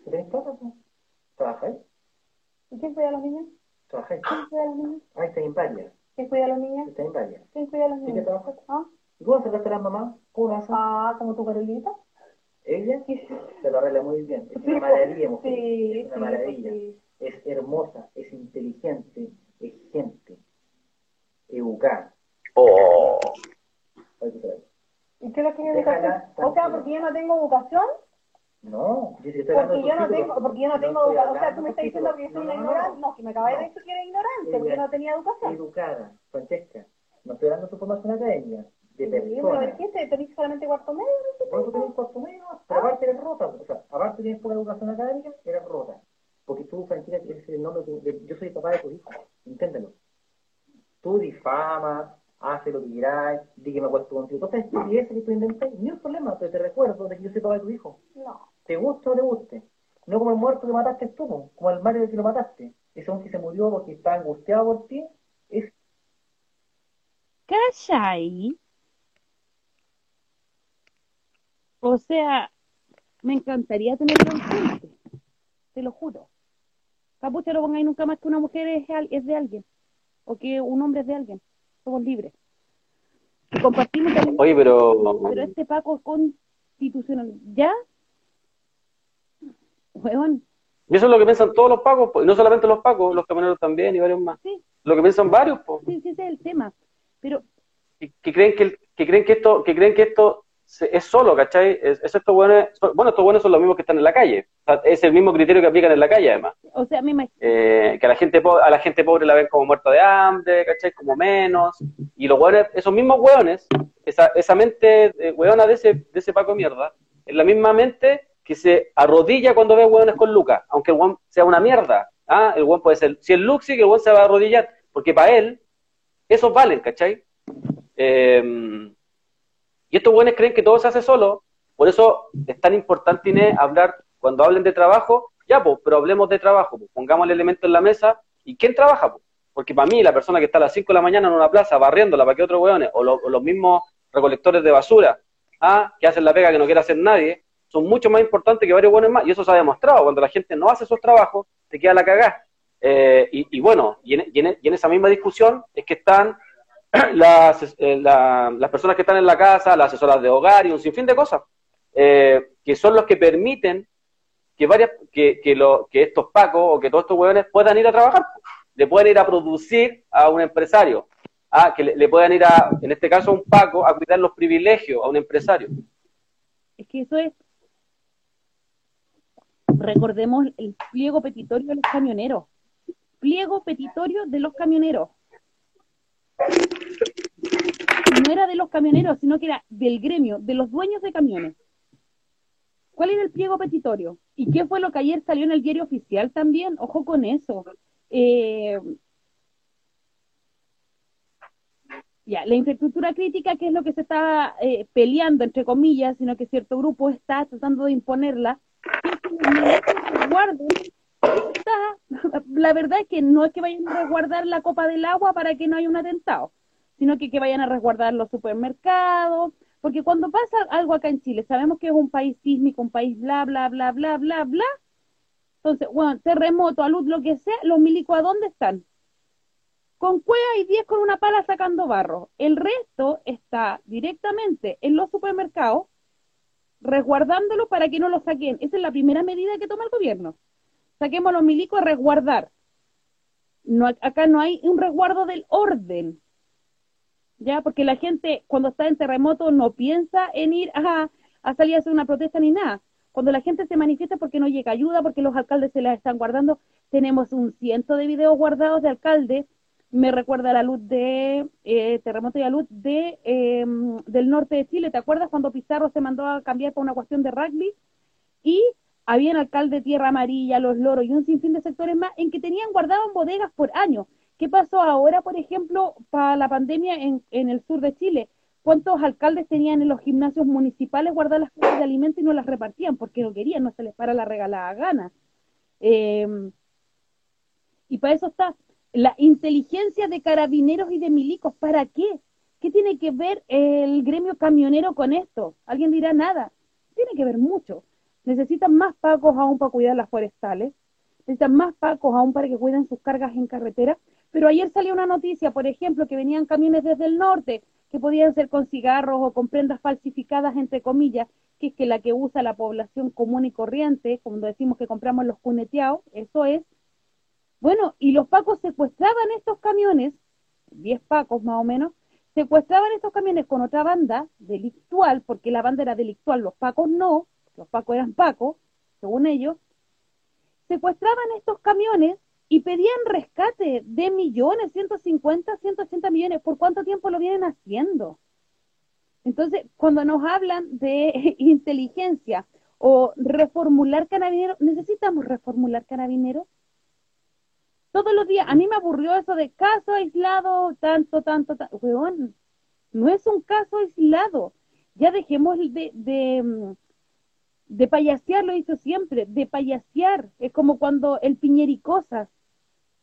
B: ¿Tenés plata, pues? ¿Trabajáis?
A: ¿Y quién cuida a los niños?
B: ¿Trabajáis?
A: ¿Quién cuida a los niños?
B: Ahí está en varias.
A: ¿Quién cuida a los niños?
B: Está en varias.
A: ¿Quién cuida a los niños?
B: ¿Y qué trabajas?
A: ¿Ah?
B: ¿Y cómo se a la mamá? ¿Cómo la
A: Ah, como tu Carolita.
B: Ella se lo arregla muy bien. Es una maravilla, mujer.
A: Sí,
B: es una maravilla. Es hermosa, es inteligente, es gente, educada. Oh.
A: ¿Y qué es lo que yo O sea, porque yo no tengo educación.
B: No,
A: yo porque yo no tengo, porque yo no tengo educación. O sea, tú me estás diciendo que yo soy una ignorante. No, que me acabas de decir que era ignorante, porque no tenía educación.
B: Educada, Francesca. No estoy dando tu formación académica. De
A: persona. Es que tenés solamente cuarto medio.
B: Por eso tenés cuarto medio, pero aparte eres rota. O sea, aparte tienes poca educación académica, eres rota. Porque tú, Francesca, eres el nombre de, yo soy el papá de tu hijo. Inténtalo. Tú difamas, hace lo que quieras, di que me acuesto contigo. Entonces, ese que tú inventas, ni un problema, pero te recuerdo de que yo soy papá de tu hijo.
A: No.
B: ¿Te gusta o no te guste? No como el muerto que mataste tú, como el Mario que lo mataste. Ese hombre que se murió porque está angustiado por ti, es...
A: ¿Cachai? O sea, me encantaría tenerlo enfrente, te lo juro. Capucha, no pongáis nunca más que una mujer es, es de alguien, o que un hombre es de alguien. Somos libres. Y compartimos también.
B: Oye, pero.
A: Pero este Paco constitucional, ¿ya?
B: Y eso es lo que piensan todos los pagos, y no solamente los pagos, los camioneros también y varios más.
A: Sí.
B: Lo que piensan varios, pues.
A: Sí, sí, ese es el tema. Pero.
B: Que, creen que, que creen que esto, que creen que esto es solo, ¿cachai? Es, estos buenos, bueno, estos buenos son los mismos que están en la calle. es el mismo criterio que aplican en la calle, además.
A: O sea, a mí me...
B: Eh, que a la gente a la gente pobre la ven como muerta de hambre, ¿cachai? Como menos. Y los hueones, esos mismos hueones, esa, esa mente eh, hueona de ese, de ese paco de mierda, es la misma mente que se arrodilla cuando ve hueones con Lucas, aunque el hueón sea una mierda. ¿ah? El hueón puede ser, si el Luxi, que el hueón se va a arrodillar, porque para él, esos valen, ¿cachai? Eh, y estos buenos creen que todo se hace solo, por eso es tan importante, Inés, hablar, cuando hablen de trabajo, ya, pues, pero hablemos de trabajo, pues, pongamos el elemento en la mesa, ¿y quién trabaja? Pues? Porque para mí, la persona que está a las 5 de la mañana en una plaza barriéndola para que otros hueones, o, los mismos recolectores de basura, ¿ah? que hacen la pega que no quiere hacer nadie, son mucho más importantes que varios buenos más, y eso se ha demostrado, cuando la gente no hace esos trabajos, te queda la cagada. Eh, y, bueno, y en, esa misma discusión es que están las, eh, las personas que están en la casa, las asesoras de hogar y un sinfín de cosas, eh, que son los que permiten que varias que, que, lo, que estos pacos o que todos estos hueones puedan ir a trabajar, le pueden ir a producir a un empresario, a que le, puedan ir a, en este caso, a un paco a cuidar los privilegios a un empresario.
A: Es que eso es recordemos el pliego petitorio de los camioneros. Pliego petitorio de los camioneros. No era de los camioneros, sino que era del gremio, de los dueños de camiones. ¿Cuál era el pliego petitorio? ¿Y qué fue lo que ayer salió en el diario oficial también? Ojo con eso. Eh, ya, la infraestructura crítica, que es lo que se está eh, peleando, entre comillas, sino que cierto grupo está tratando de imponerla, la verdad es que no es que vayan a resguardar la copa del agua para que no haya un atentado, sino que, que vayan a resguardar los supermercados, porque cuando pasa algo acá en Chile, sabemos que es un país sísmico, un país bla, bla, bla, bla, bla, bla. Entonces, bueno, terremoto, a luz, lo que sea, los milicos, ¿a dónde están? Con cueva y 10 con una pala sacando barro. El resto está directamente en los supermercados resguardándolo para que no lo saquen. Esa es la primera medida que toma el gobierno. Saquemos los milicos a resguardar. No, acá no hay un resguardo del orden. ¿Ya? Porque la gente cuando está en terremoto no piensa en ir a, a salir a hacer una protesta ni nada. Cuando la gente se manifiesta porque no llega ayuda, porque los alcaldes se la están guardando, tenemos un ciento de videos guardados de alcaldes me recuerda la luz de eh, terremoto y la luz de em, del norte de Chile. ¿Te acuerdas cuando Pizarro se mandó a cambiar por una cuestión de rugby? Y había un alcalde de Tierra Amarilla, Los Loros y un sinfín de sectores más en que tenían guardado en bodegas por años. ¿Qué pasó ahora, por ejemplo, para la pandemia en, en el sur de Chile? ¿Cuántos alcaldes tenían en los gimnasios municipales guardadas las cosas de alimento y no las repartían porque no querían, no se les para la regalada gana? Em, y para eso está la inteligencia de carabineros y de milicos, ¿para qué? ¿Qué tiene que ver el gremio camionero con esto? Alguien dirá nada. Tiene que ver mucho. Necesitan más pacos aún para cuidar las forestales, necesitan más pacos aún para que cuiden sus cargas en carretera. Pero ayer salió una noticia, por ejemplo, que venían camiones desde el norte que podían ser con cigarros o con prendas falsificadas, entre comillas, que es que la que usa la población común y corriente, cuando decimos que compramos los cuneteados, eso es, bueno, y los pacos secuestraban estos camiones, 10 pacos más o menos, secuestraban estos camiones con otra banda delictual, porque la banda era delictual, los pacos no, los pacos eran pacos, según ellos, secuestraban estos camiones y pedían rescate de millones, 150, 180 millones. ¿Por cuánto tiempo lo vienen haciendo? Entonces, cuando nos hablan de inteligencia o reformular carabineros, ¿necesitamos reformular carabineros? Todos los días, a mí me aburrió eso de caso aislado, tanto, tanto, tanto, weón, no es un caso aislado, ya dejemos de, de, de payasear, lo hizo siempre, de payasear, es como cuando el Piñericosas,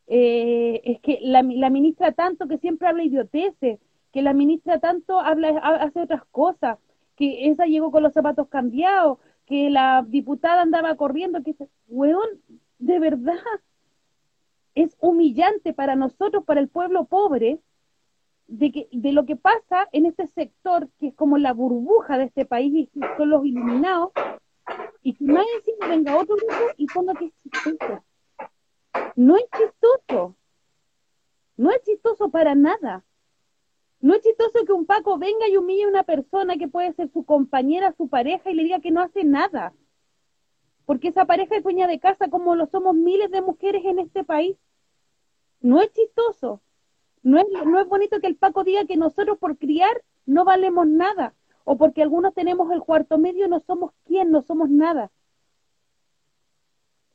A: eh, es que la, la ministra tanto que siempre habla idioteces, que la ministra tanto habla, hace otras cosas, que esa llegó con los zapatos cambiados, que la diputada andaba corriendo, que, weón, de verdad, es humillante para nosotros, para el pueblo pobre, de, que, de lo que pasa en este sector, que es como la burbuja de este país y son los iluminados, y que más encima venga otro grupo y ponga que es chistoso. No es chistoso. No es chistoso para nada. No es chistoso que un Paco venga y humille a una persona que puede ser su compañera, su pareja, y le diga que no hace nada porque esa pareja es dueña de casa como lo somos miles de mujeres en este país. No es chistoso. No es, no es bonito que el Paco diga que nosotros por criar no valemos nada, o porque algunos tenemos el cuarto medio no somos quién, no somos nada.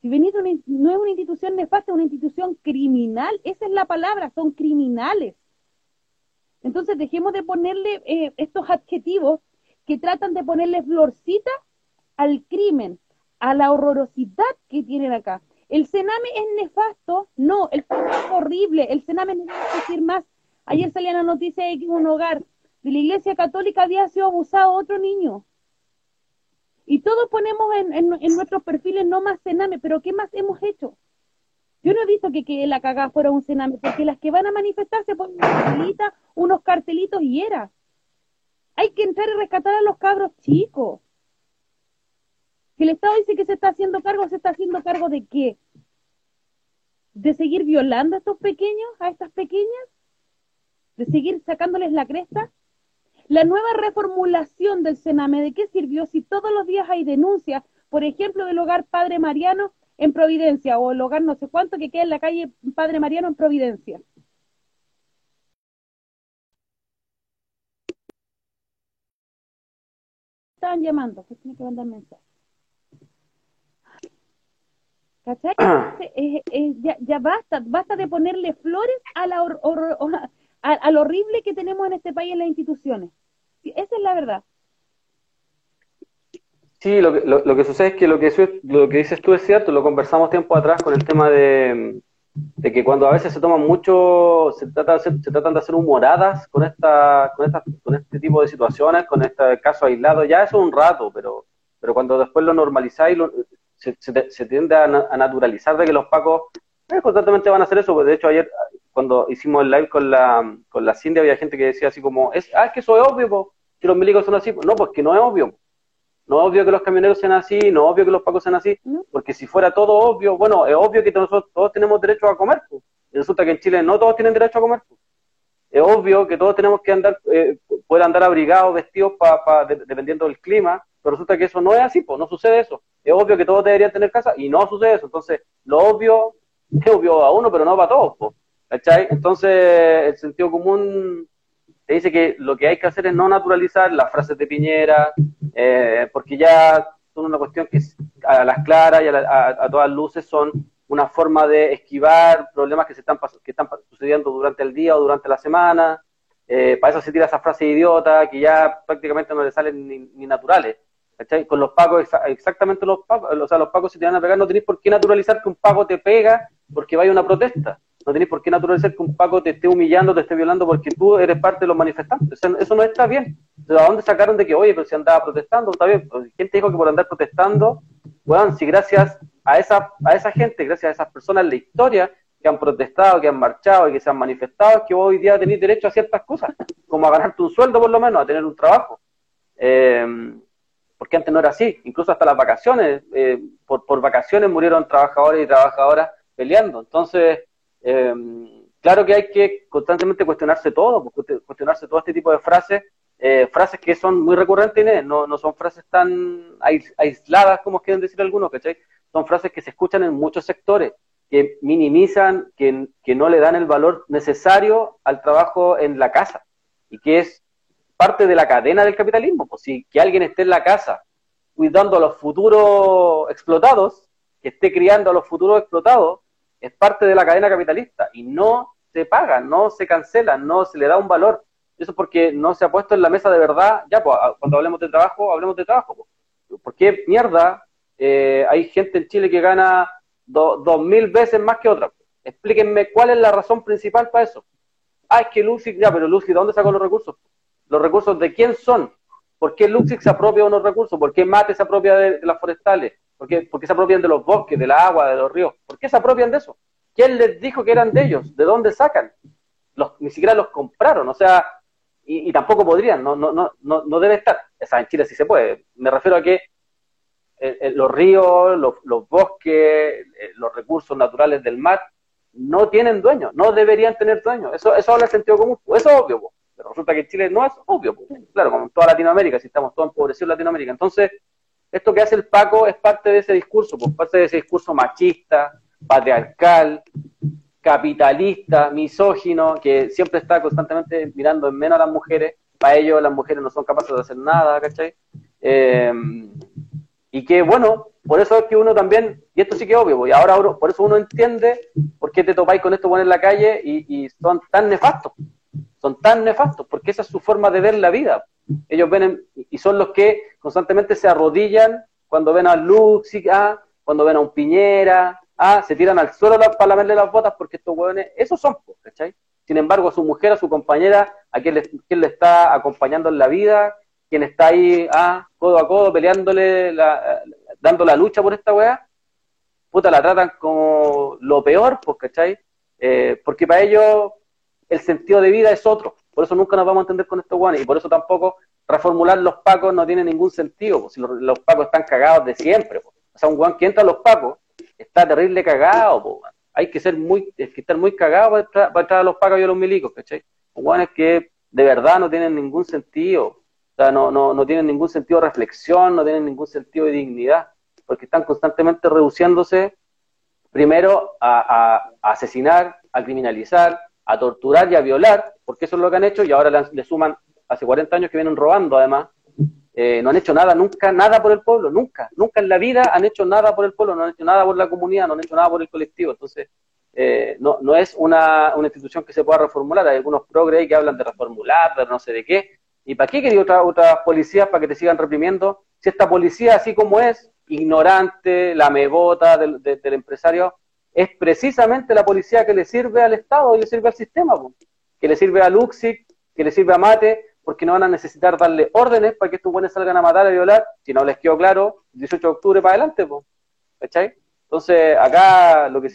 A: Si venís no es una institución nefasta, es una institución criminal, esa es la palabra, son criminales. Entonces dejemos de ponerle eh, estos adjetivos que tratan de ponerle florcita al crimen, a la horrorosidad que tienen acá. El cename es nefasto, no, el cename es horrible, el cename no a decir más. Ayer salía la noticia de que un hogar de la iglesia católica había sido abusado otro niño. Y todos ponemos en, en, nuestros perfiles no más cename, pero ¿qué más hemos hecho? Yo no he visto que, que la cagada fuera un cename, porque las que van a manifestarse ponen una unos cartelitos y era. Hay que entrar y rescatar a los cabros chicos. Que el Estado dice que se está haciendo cargo, ¿se está haciendo cargo de qué? ¿De seguir violando a estos pequeños, a estas pequeñas? ¿De seguir sacándoles la cresta? La nueva reformulación del Sename, ¿de qué sirvió si todos los días hay denuncias, por ejemplo, del hogar Padre Mariano en Providencia o el hogar no sé cuánto que queda en la calle Padre Mariano en Providencia? Estaban llamando, que tiene que mandar mensaje. ¿Cachai? ya, ya, basta, basta de ponerle flores a la al horrible que tenemos en este país en las instituciones. Esa es la verdad.
B: Sí, lo que, lo, que sucede es que lo que, lo que dices tú es cierto, lo conversamos tiempo atrás con el tema de, que cuando a veces se toman mucho, se, trata se tratan de hacer humoradas con, esta, con, esta, con este tipo de situaciones, con este caso aislado, ya eso es un rato, pero, pero cuando después lo normalizáis, se, se, tiende a, naturalizar de que los pacos eh, constantemente van a hacer eso. De hecho, ayer cuando hicimos el live con la, con la Cindy, había gente que decía así como, es, ah, es que eso es obvio, que los milicos son así. No, pues que no es obvio. No es obvio que los camioneros sean así, no es obvio que los pacos sean así, porque si fuera todo obvio, bueno, es obvio que nosotros todos tenemos derecho a comer. Y resulta que en Chile no todos tienen derecho a comer. Es obvio que todos tenemos que andar, eh, poder andar abrigados, vestidos, pa, dependiendo del clima, pero resulta que eso no es así, pues no sucede eso. Es obvio que todos deberían tener casa y no sucede eso. Entonces, lo obvio es obvio a uno, pero no para todos. Pues. Entonces, el sentido común te dice que lo que hay que hacer es no naturalizar las frases de Piñera, eh, porque ya son una cuestión que a las claras y a, todas luces son una forma de esquivar problemas que se están que están sucediendo durante el día o durante la semana. Eh, para eso se tira esa frase idiota que ya prácticamente no le salen ni, naturales. Con los pagos, exactamente los pagos, o sea, los pagos si te van a pegar, no tenéis por qué naturalizar que un pago te pega porque vaya una protesta no tenés por qué naturalizar que un Paco te esté humillando, te esté violando porque tú eres parte de los manifestantes. Eso, no está bien. ¿De dónde sacaron de que, oye, pero si andaba protestando? Está bien. Pues, ¿Quién te dijo que por andar protestando? Bueno, si gracias a esa, a esa gente, gracias a esas personas en la historia que han protestado, que han marchado y que se han manifestado, es que hoy día tenés derecho a ciertas cosas, como a ganarte un sueldo por lo menos, a tener un trabajo. Eh, porque antes no era así. Incluso hasta las vacaciones, eh, por, vacaciones murieron trabajadores y trabajadoras peleando. Entonces, Em, claro que hay que constantemente cuestionarse todo, pues, cuestionarse todo este tipo de frases, eh, frases que son muy recurrentes, no, no son frases tan aisladas como quieren decir algunos, ¿cachai? Son frases que se escuchan en muchos sectores, que minimizan, que no le dan el valor necesario al trabajo en la casa, y que es parte de la cadena del capitalismo. Pues si que alguien esté en la casa cuidando a los futuros explotados, que esté criando a los futuros explotados, es parte de la cadena capitalista y no se paga, no se cancela, no se le da un valor. Eso porque no se ha puesto en la mesa de verdad, ya, pues, cuando hablemos de trabajo, hablemos de trabajo. Pues. ¿Por qué mierda eh, hay gente en Chile que gana dos mil veces más que otra? Explíquenme cuál es la razón principal para eso. Ah, es que Luxig, ya, pero Luxig, ¿de dónde sacó los recursos? ¿Los recursos de quién son? ¿Por qué Luxig se apropia de unos recursos? ¿Por qué Mate se apropia de las forestales? ¿Por qué, se apropian de los bosques, del agua, de los ríos? ¿Por qué se apropian de eso? ¿Quién les dijo que eran de ellos? ¿De dónde sacan? Los, ni siquiera los compraron, o sea, y, tampoco podrían, no, no, no, no, debe estar. O sea, en Chile sí se puede. Me refiero a que eh, eh, los ríos, los, bosques, eh, los recursos naturales del mar no tienen dueños, no deberían tener dueños. Eso, eso habla de sentido común, eso es obvio, pero resulta que Chile no es obvio. Claro, como en toda Latinoamérica, si estamos todos empobrecidos en Latinoamérica. Entonces, esto que hace el Paco es parte de ese discurso, pues parte de ese discurso machista, patriarcal, capitalista, misógino, que siempre está constantemente mirando en menos a las mujeres. Para ellos las mujeres no son capaces de hacer nada, ¿cachai? Eh, y que bueno, por eso es que uno también, y esto sí que es obvio, pues, y ahora por eso uno entiende por qué te topáis con esto en la calle y son tan nefastos, son tan nefastos, porque esa es su forma de ver la vida. Ellos ven y son los que constantemente se arrodillan cuando ven a Luxi, ah, cuando ven a un Piñera, ah, se tiran al suelo para lamerle las botas porque estos hueones, esos son, ¿cachai? Sin embargo, a su mujer, a su compañera, a quien le, quien le está acompañando en la vida, quien está ahí, ah, codo a codo, peleándole, la, dando la lucha por esta weá, puta, la tratan como lo peor, pues, ¿cachai? Eh, porque para ellos el sentido de vida es otro. Por eso nunca nos vamos a entender con estos guanes y por eso tampoco reformular los pacos no tiene ningún sentido, pues, si los, pacos están cagados de siempre. O sea, un guan que entra a los pacos está terrible cagado, hay que ser muy, que estar muy cagado para entrar, a los pacos y a los milicos, ¿cachai? Guanes que de verdad no tienen ningún sentido, o sea, no, no, no tienen ningún sentido de reflexión, no tienen ningún sentido de dignidad, porque están constantemente reduciéndose primero a asesinar, a criminalizar, a torturar y a violar, porque eso es lo que han hecho, y ahora le, suman hace 40 años que vienen robando además, eh, no han hecho nada, nunca, nada por el pueblo, nunca, nunca en la vida han hecho nada por el pueblo, no han hecho nada por la comunidad, no han hecho nada por el colectivo, entonces eh, no, no es una, una, institución que se pueda reformular, hay algunos progres que hablan de reformular, de no sé de qué, ¿y para qué quería otras otra policías para que te sigan reprimiendo? Si esta policía, así como es, ignorante, la mebota del empresario, es precisamente la policía que le sirve al Estado y le sirve al sistema, que le sirve a Luxic, que le sirve a Mate, porque no van a necesitar darle órdenes para que estos buenos salgan a matar, a violar, si no les quedó claro, 18 de octubre para adelante, ¿cachai? Entonces, acá lo que,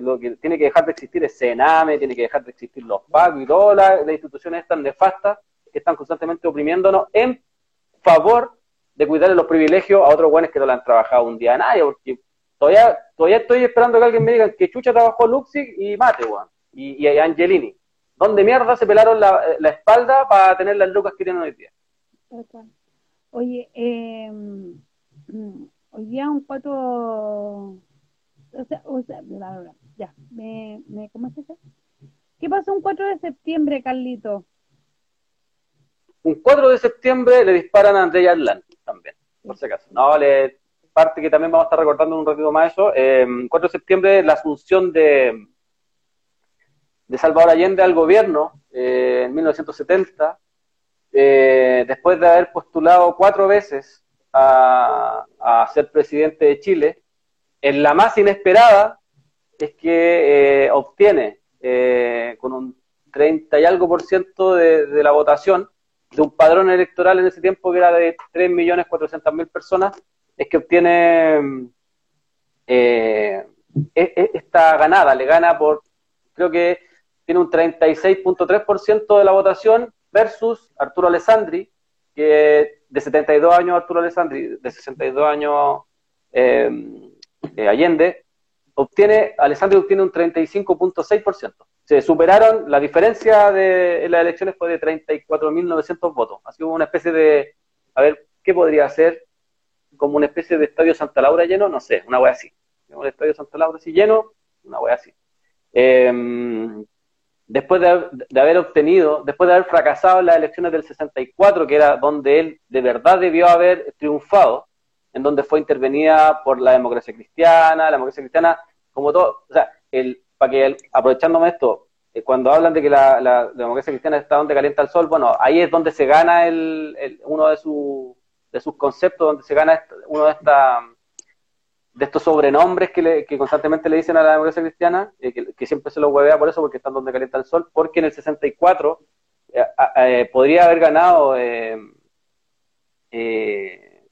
B: lo, que, tiene que dejar de existir es Sename, tiene que dejar de existir los PAC y todas las, instituciones están nefastas que están constantemente oprimiéndonos en favor de cuidarle los privilegios a otros buenos que no le han trabajado un día a nadie, porque Todavía, todavía estoy esperando que alguien me diga que Chucha trabajó Luxig y Mate, weón. Y, y, Angelini. ¿Dónde mierda se pelaron la, la, espalda para tener las lucas que tienen hoy día?
A: Oye, eh, hoy día un cuatro... O sea, o sea, bla, bla, ya, me, me, ¿cómo es eso? ¿Qué pasó un 4 de septiembre, Carlito?
B: Un 4 de septiembre le disparan a Andrea Atlán también, por si acaso. No, le parte que también vamos a estar recordando en un ratito más eso, eh, 4 de septiembre la asunción de, de Salvador Allende al gobierno eh, en 1970, eh, después de haber postulado cuatro veces a, ser presidente de Chile, en la más inesperada es que eh, obtiene con un 30 y algo por ciento de, de la votación de un padrón electoral en ese tiempo que era de 3.400.000 personas, es que obtiene eh, esta ganada, le gana por, creo que tiene un 36.3% de la votación versus Arturo Alessandri, que de 72 años Arturo Alessandri, de 62 años eh, eh, Allende, obtiene, Alessandri obtiene un 35.6%. Se superaron, la diferencia de las elecciones fue de 34.900 votos. Que hubo una especie de, a ver, ¿qué podría ser? Como una especie de estadio Santa Laura lleno, no sé, una wea así. Un estadio Santa Laura así lleno, una wea así. Em, después de, haber obtenido, después de haber fracasado en las elecciones del 64, que era donde él de verdad debió haber triunfado, en donde fue intervenida por la democracia cristiana, la democracia cristiana, como todo, o sea, el, para que aprovechándome esto, eh, cuando hablan de que la, democracia cristiana está donde calienta el sol, bueno, ahí es donde se gana el uno de sus de sus conceptos, donde se gana uno de esta de estos sobrenombres que, que constantemente le dicen a la democracia cristiana, eh, que, siempre se lo huevea por eso, porque están donde calienta el sol, porque en el 64 eh, eh, podría haber ganado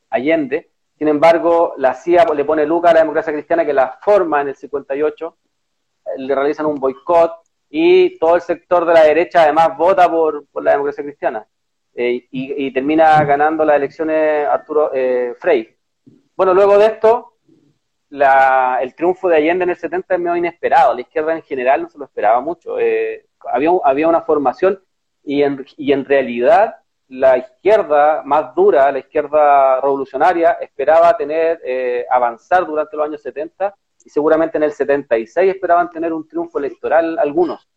B: Allende, sin embargo, la CIA le pone luca a la democracia cristiana que la forma en el 58, le realizan un boicot y todo el sector de la derecha además vota por la democracia cristiana. Eh, y, termina ganando las elecciones Arturo eh, Frey. Bueno, luego de esto, el triunfo de Allende en el 70 es medio inesperado. La izquierda en general no se lo esperaba mucho. Eh, había, había una formación y en, y en realidad la izquierda más dura, la izquierda revolucionaria, esperaba tener, avanzar durante los años 70 y seguramente en el 76 esperaban tener un triunfo electoral algunos.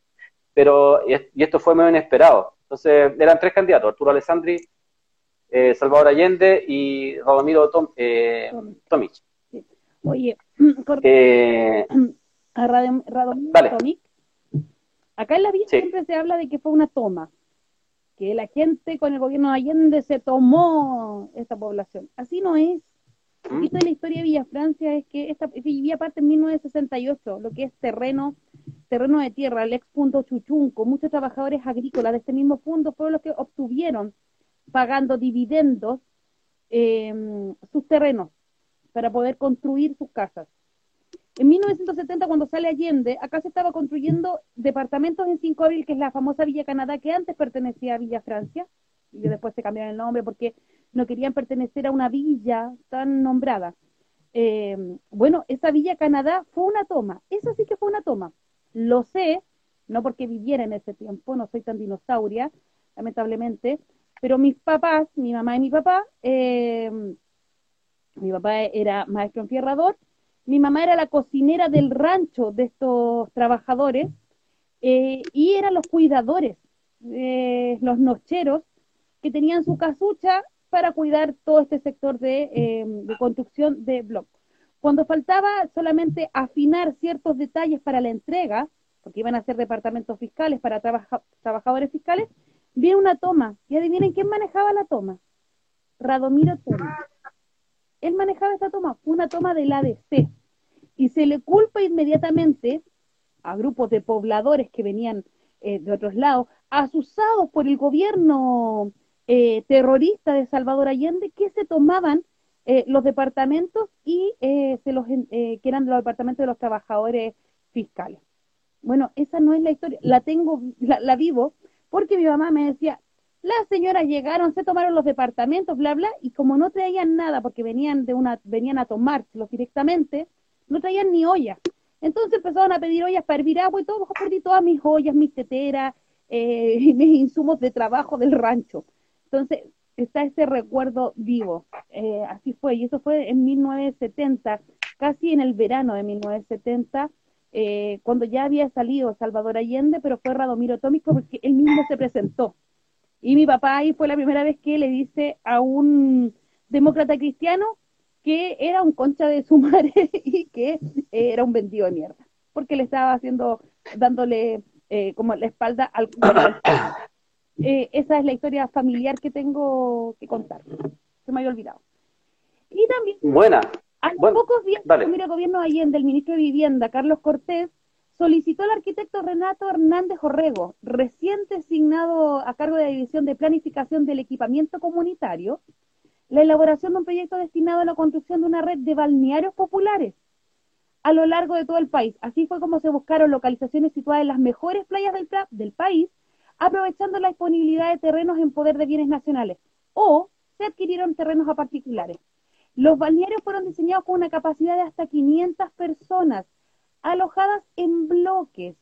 B: Pero, y esto fue medio inesperado. Entonces, eran tres candidatos, Arturo Alessandri, eh, Salvador Allende y Radomiro Tom, eh, Tomic.
A: Oye, eh, a Radomiro Tomic, acá en la vida siempre se habla de que fue una toma, que la gente con el gobierno de Allende se tomó esta población. Así no es. ¿Mm? Esto de la historia de Villa Francia es que esta vivía parte en 1968, lo que es terreno terreno de tierra, el ex punto Chuchunco, muchos trabajadores agrícolas de este mismo fondo fueron los que obtuvieron, pagando dividendos, em, sus terrenos para poder construir sus casas. En 1970, cuando sale Allende, acá se estaba construyendo departamentos en 5 abril, que es la famosa Villa Canadá, que antes pertenecía a Villa Francia, y después se cambiaron el nombre porque no querían pertenecer a una villa tan nombrada. Eh, bueno, esa Villa Canadá fue una toma, eso sí que fue una toma. Lo sé, no porque viviera en ese tiempo, no soy tan dinosauria, lamentablemente, pero mis papás, mi mamá y mi papá, eh, mi papá era maestro enfierrador, mi mamá era la cocinera del rancho de estos trabajadores eh, y eran los cuidadores, eh, los nocheros que tenían su casucha para cuidar todo este sector de, eh, construcción de bloques. Cuando faltaba solamente afinar ciertos detalles para la entrega, porque iban a ser departamentos fiscales para trabajadores fiscales, viene una toma. Y adivinen quién manejaba la toma. Radomiro Toma. Él manejaba esta toma, una toma del ADC y se le culpa inmediatamente a grupos de pobladores que venían eh, de otros lados, asusados por el gobierno eh, terrorista de Salvador Allende, que se tomaban eh, los departamentos y se los, que eran los departamentos de los trabajadores fiscales. Bueno, esa no es la historia, la tengo, la, vivo, porque mi mamá me decía, las señoras llegaron, se tomaron los departamentos, bla, bla, y como no traían nada, porque venían de una, venían a tomárselos directamente, no traían ni ollas. Entonces empezaron a pedir ollas para hervir agua y todo, perdí todas mis ollas, mis teteras, eh, mis insumos de trabajo del rancho. Entonces está ese recuerdo vivo. Eh, así fue, y eso fue en 1970, casi en el verano de 1970, eh, cuando ya había salido Salvador Allende, pero fue Radomiro Tómico porque él mismo se presentó. Y mi papá ahí fue la primera vez que le dice a un demócrata cristiano que era un concha de su madre y que era un vendido de mierda, porque le estaba haciendo, dándole eh, como la espalda al... eh, esa es la historia familiar que tengo que contar, se me había olvidado. Y también,
B: Buena.
A: a los pocos días del gobierno Allende, el ministro de Vivienda, Carlos Cortés, solicitó al arquitecto Renato Hernández Orrego, recién designado a cargo de la División de Planificación del Equipamiento Comunitario, la elaboración de un proyecto destinado a la construcción de una red de balnearios populares a lo largo de todo el país. Así fue como se buscaron localizaciones situadas en las mejores playas del, del país, aprovechando la disponibilidad de terrenos en poder de bienes nacionales, o se adquirieron terrenos a particulares. Los balnearios fueron diseñados con una capacidad de hasta 500 personas, alojadas en bloques.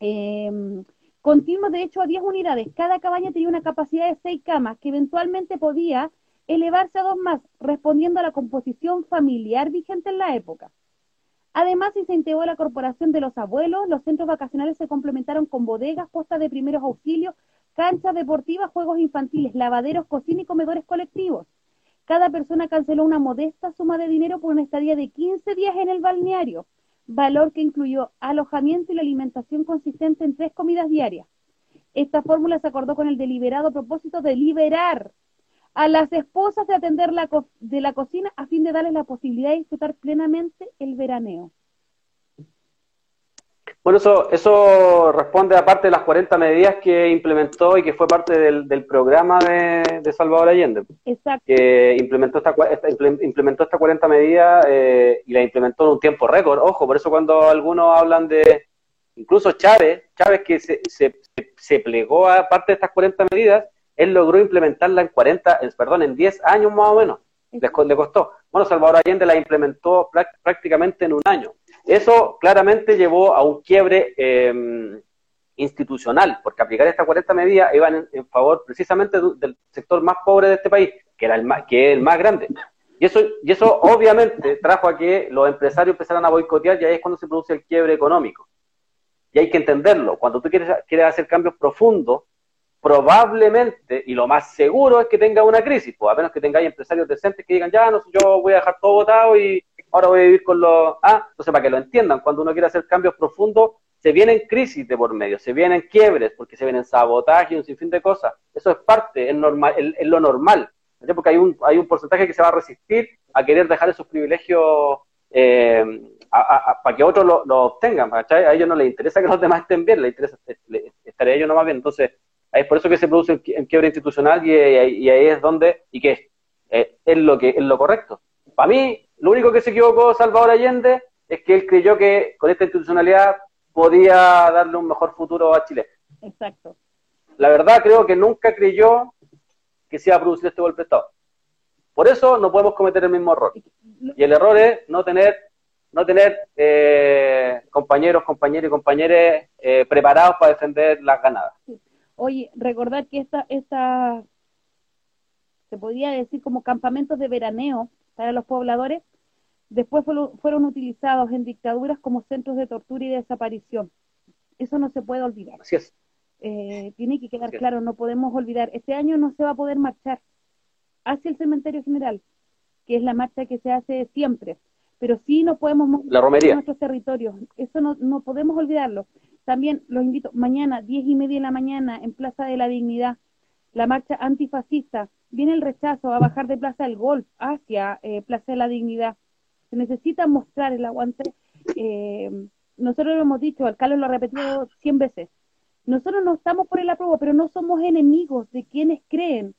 A: Eh, Continuos de hecho a 10 unidades. Cada cabaña tenía una capacidad de 6 camas que eventualmente podía elevarse a dos más, respondiendo a la composición familiar vigente en la época. Además, se integró la corporación de los abuelos, los centros vacacionales se complementaron con bodegas, postas de primeros auxilios, canchas deportivas, juegos infantiles, lavaderos, cocina y comedores colectivos. Cada persona canceló una modesta suma de dinero por una estadía de 15 días en el balneario valor que incluyó alojamiento y la alimentación consistente en tres comidas diarias. Esta fórmula se acordó con el deliberado propósito de liberar a las esposas de atender la de la cocina a fin de darles la posibilidad de disfrutar plenamente el veraneo.
B: Bueno, eso, eso responde aparte de las 40 medidas que implementó y que fue parte del, programa de, Salvador Allende.
A: Exacto.
B: Que implementó esta, implementó esta 40 medidas eh, y la implementó en un tiempo récord. Ojo, por eso cuando algunos hablan de, incluso Chávez, Chávez que se, se, plegó a parte de estas 40 medidas, él logró implementarla en 40, perdón, en 10 años más o menos. Le, le costó. Bueno, Salvador Allende la implementó prácticamente en un año. Eso claramente llevó a un quiebre em, institucional, porque aplicar estas 40 medidas iban en, favor precisamente del sector más pobre de este país, que, era el más, que es el más grande. Y eso, y eso obviamente trajo a que los empresarios empezaran a boicotear y ahí es cuando se produce el quiebre económico. Y hay que entenderlo. Cuando tú quieres, quieres hacer cambios profundos, probablemente, y lo más seguro es que tenga una crisis, pues a menos que tengáis empresarios decentes que digan, ya, no, yo voy a dejar todo votado y ahora voy a vivir con los... Ah, entonces para que lo entiendan, cuando uno quiere hacer cambios profundos, se vienen crisis de por medio, se vienen quiebres, porque se vienen sabotaje y un sinfín de cosas. Eso es parte, es, normal, es, lo normal, porque hay un, hay un porcentaje que se va a resistir a querer dejar esos privilegios eh, para que otros lo, obtengan. A ellos no les interesa que los demás estén bien, les interesa estar ellos nomás bien. Entonces, es por eso que se produce en quiebra institucional y, y, ahí es donde, y que es, eh, es lo que es lo correcto. Para mí, lo único que se equivocó Salvador Allende es que él creyó que con esta institucionalidad podía darle un mejor futuro a Chile.
A: Exacto.
B: La verdad creo que nunca creyó que se iba a producir este golpe de Estado. Por eso no podemos cometer el mismo error. Y el error es no tener, no tener eh, compañeros, compañeros y compañeras eh, preparados para defender las ganadas.
A: Oye, recordar que esta, esta, se podría decir como campamentos de veraneo para los pobladores, después fueron utilizados en dictaduras como centros de tortura y desaparición. Eso no se puede olvidar.
B: Así es.
A: Eh, tiene que quedar claro, no podemos olvidar. Este año no se va a poder marchar hacia el cementerio general, que es la marcha que se hace siempre, pero sí no podemos
B: la
A: nuestros territorios. Eso no, no podemos olvidarlo. También los invito, mañana, diez y media de la mañana, en Plaza de la Dignidad, la marcha antifascista. Viene el rechazo a bajar de Plaza del Golf hacia eh, Plaza de la Dignidad. Se necesita mostrar el aguante. Eh, nosotros lo hemos dicho, el alcalde lo ha repetido cien veces. Nosotros no estamos por el apruebo, pero no somos enemigos de quienes creen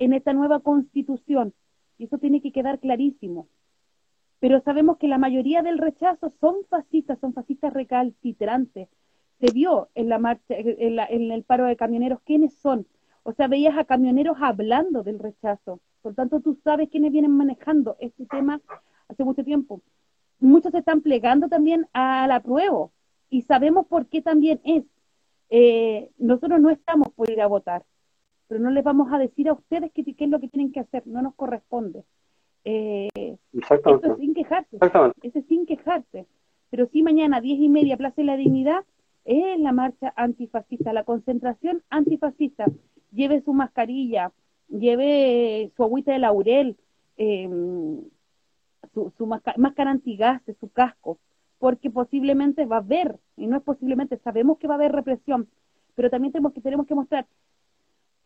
A: en esta nueva constitución. Y eso tiene que quedar clarísimo. Pero sabemos que la mayoría del rechazo son fascistas, son fascistas recalcitrantes. Se vio en la marcha, en, el paro de camioneros quiénes son. O sea, veías a camioneros hablando del rechazo. Por tanto, tú sabes quiénes vienen manejando este tema hace mucho tiempo. Muchos se están plegando también al apruebo y sabemos por qué también es. Eh, nosotros no estamos por ir a votar, pero no les vamos a decir a ustedes qué, es lo que tienen que hacer, no nos corresponde. Eh,
B: Exactamente.
A: sin quejarse, Exactamente. sin quejarse. Pero si mañana, diez y media, Plaza de la Dignidad, es la marcha antifascista, la concentración antifascista. Lleve su mascarilla, lleve su agüita de laurel, em, su, su máscara antigas, su casco, porque posiblemente va a haber, y no es posiblemente, sabemos que va a haber represión, pero también tenemos que, tenemos que mostrar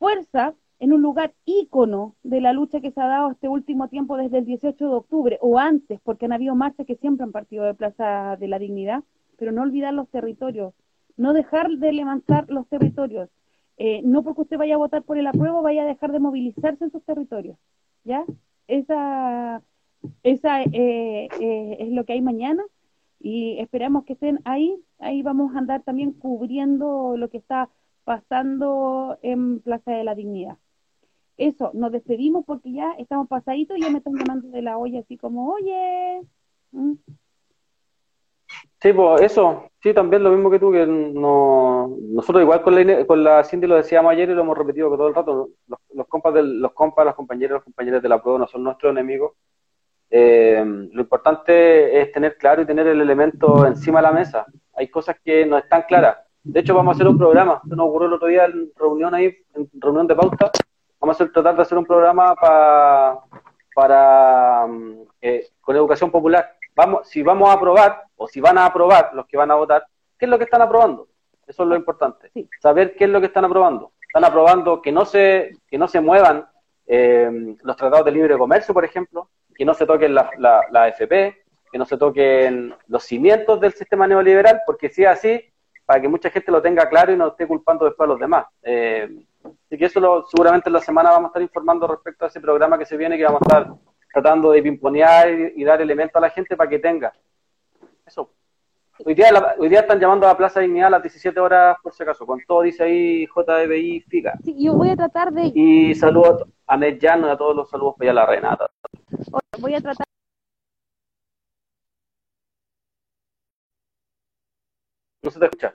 A: fuerza en un lugar ícono de la lucha que se ha dado este último tiempo desde el 18 de octubre o antes, porque han habido marchas que siempre han partido de Plaza de la Dignidad, pero no olvidar los territorios, no dejar de levantar los territorios. Eh, no porque usted vaya a votar por el apruebo vaya a dejar de movilizarse en sus territorios, ¿ya? Esa, esa eh, eh, es lo que hay mañana y esperamos que estén ahí. Ahí vamos a andar también cubriendo lo que está pasando en Plaza de la Dignidad. Eso, nos despedimos porque ya estamos pasaditos y ya me están llamando de la olla así como, oye. ¿Mm?
B: Sí, pues eso, sí, también lo mismo que tú, que no, nosotros igual con la, con la Cindy lo decíamos ayer y lo hemos repetido todo el rato, los, compas, del, los compas, las compañeras, los compañeros de la prueba no son nuestros enemigos. Eh, lo importante es tener claro y tener el elemento encima de la mesa. Hay cosas que no están claras. De hecho, vamos a hacer un programa. Esto nos ocurrió el otro día en reunión ahí, en reunión de pauta. Vamos a tratar de hacer un programa para mm, eh, con educación popular. Vamos, si vamos a aprobar o si van a aprobar los que van a votar, ¿qué es lo que están aprobando? Eso es lo importante. Saber qué es lo que están aprobando. Están aprobando que no se, que no se muevan eh, los tratados de libre comercio, por ejemplo, que no se toquen la, la, la AFP, que no se toquen los cimientos del sistema neoliberal, porque si es así, para que mucha gente lo tenga claro y no esté culpando después a los demás. Eh, así que eso lo, seguramente en la semana vamos a estar informando respecto a ese programa que se viene, que vamos a estar tratando de pimponear y, dar elementos a la gente para que tenga. Eso. Hoy día, hoy día están llamando a la Plaza Dignidad a las 17 horas, por si acaso, con todo dice ahí JBI FICA.
A: Sí, yo voy a tratar de...
B: Y saludos a Medjano y a todos los saludos para allá la Renata.
A: Voy a tratar
B: No se te escucha.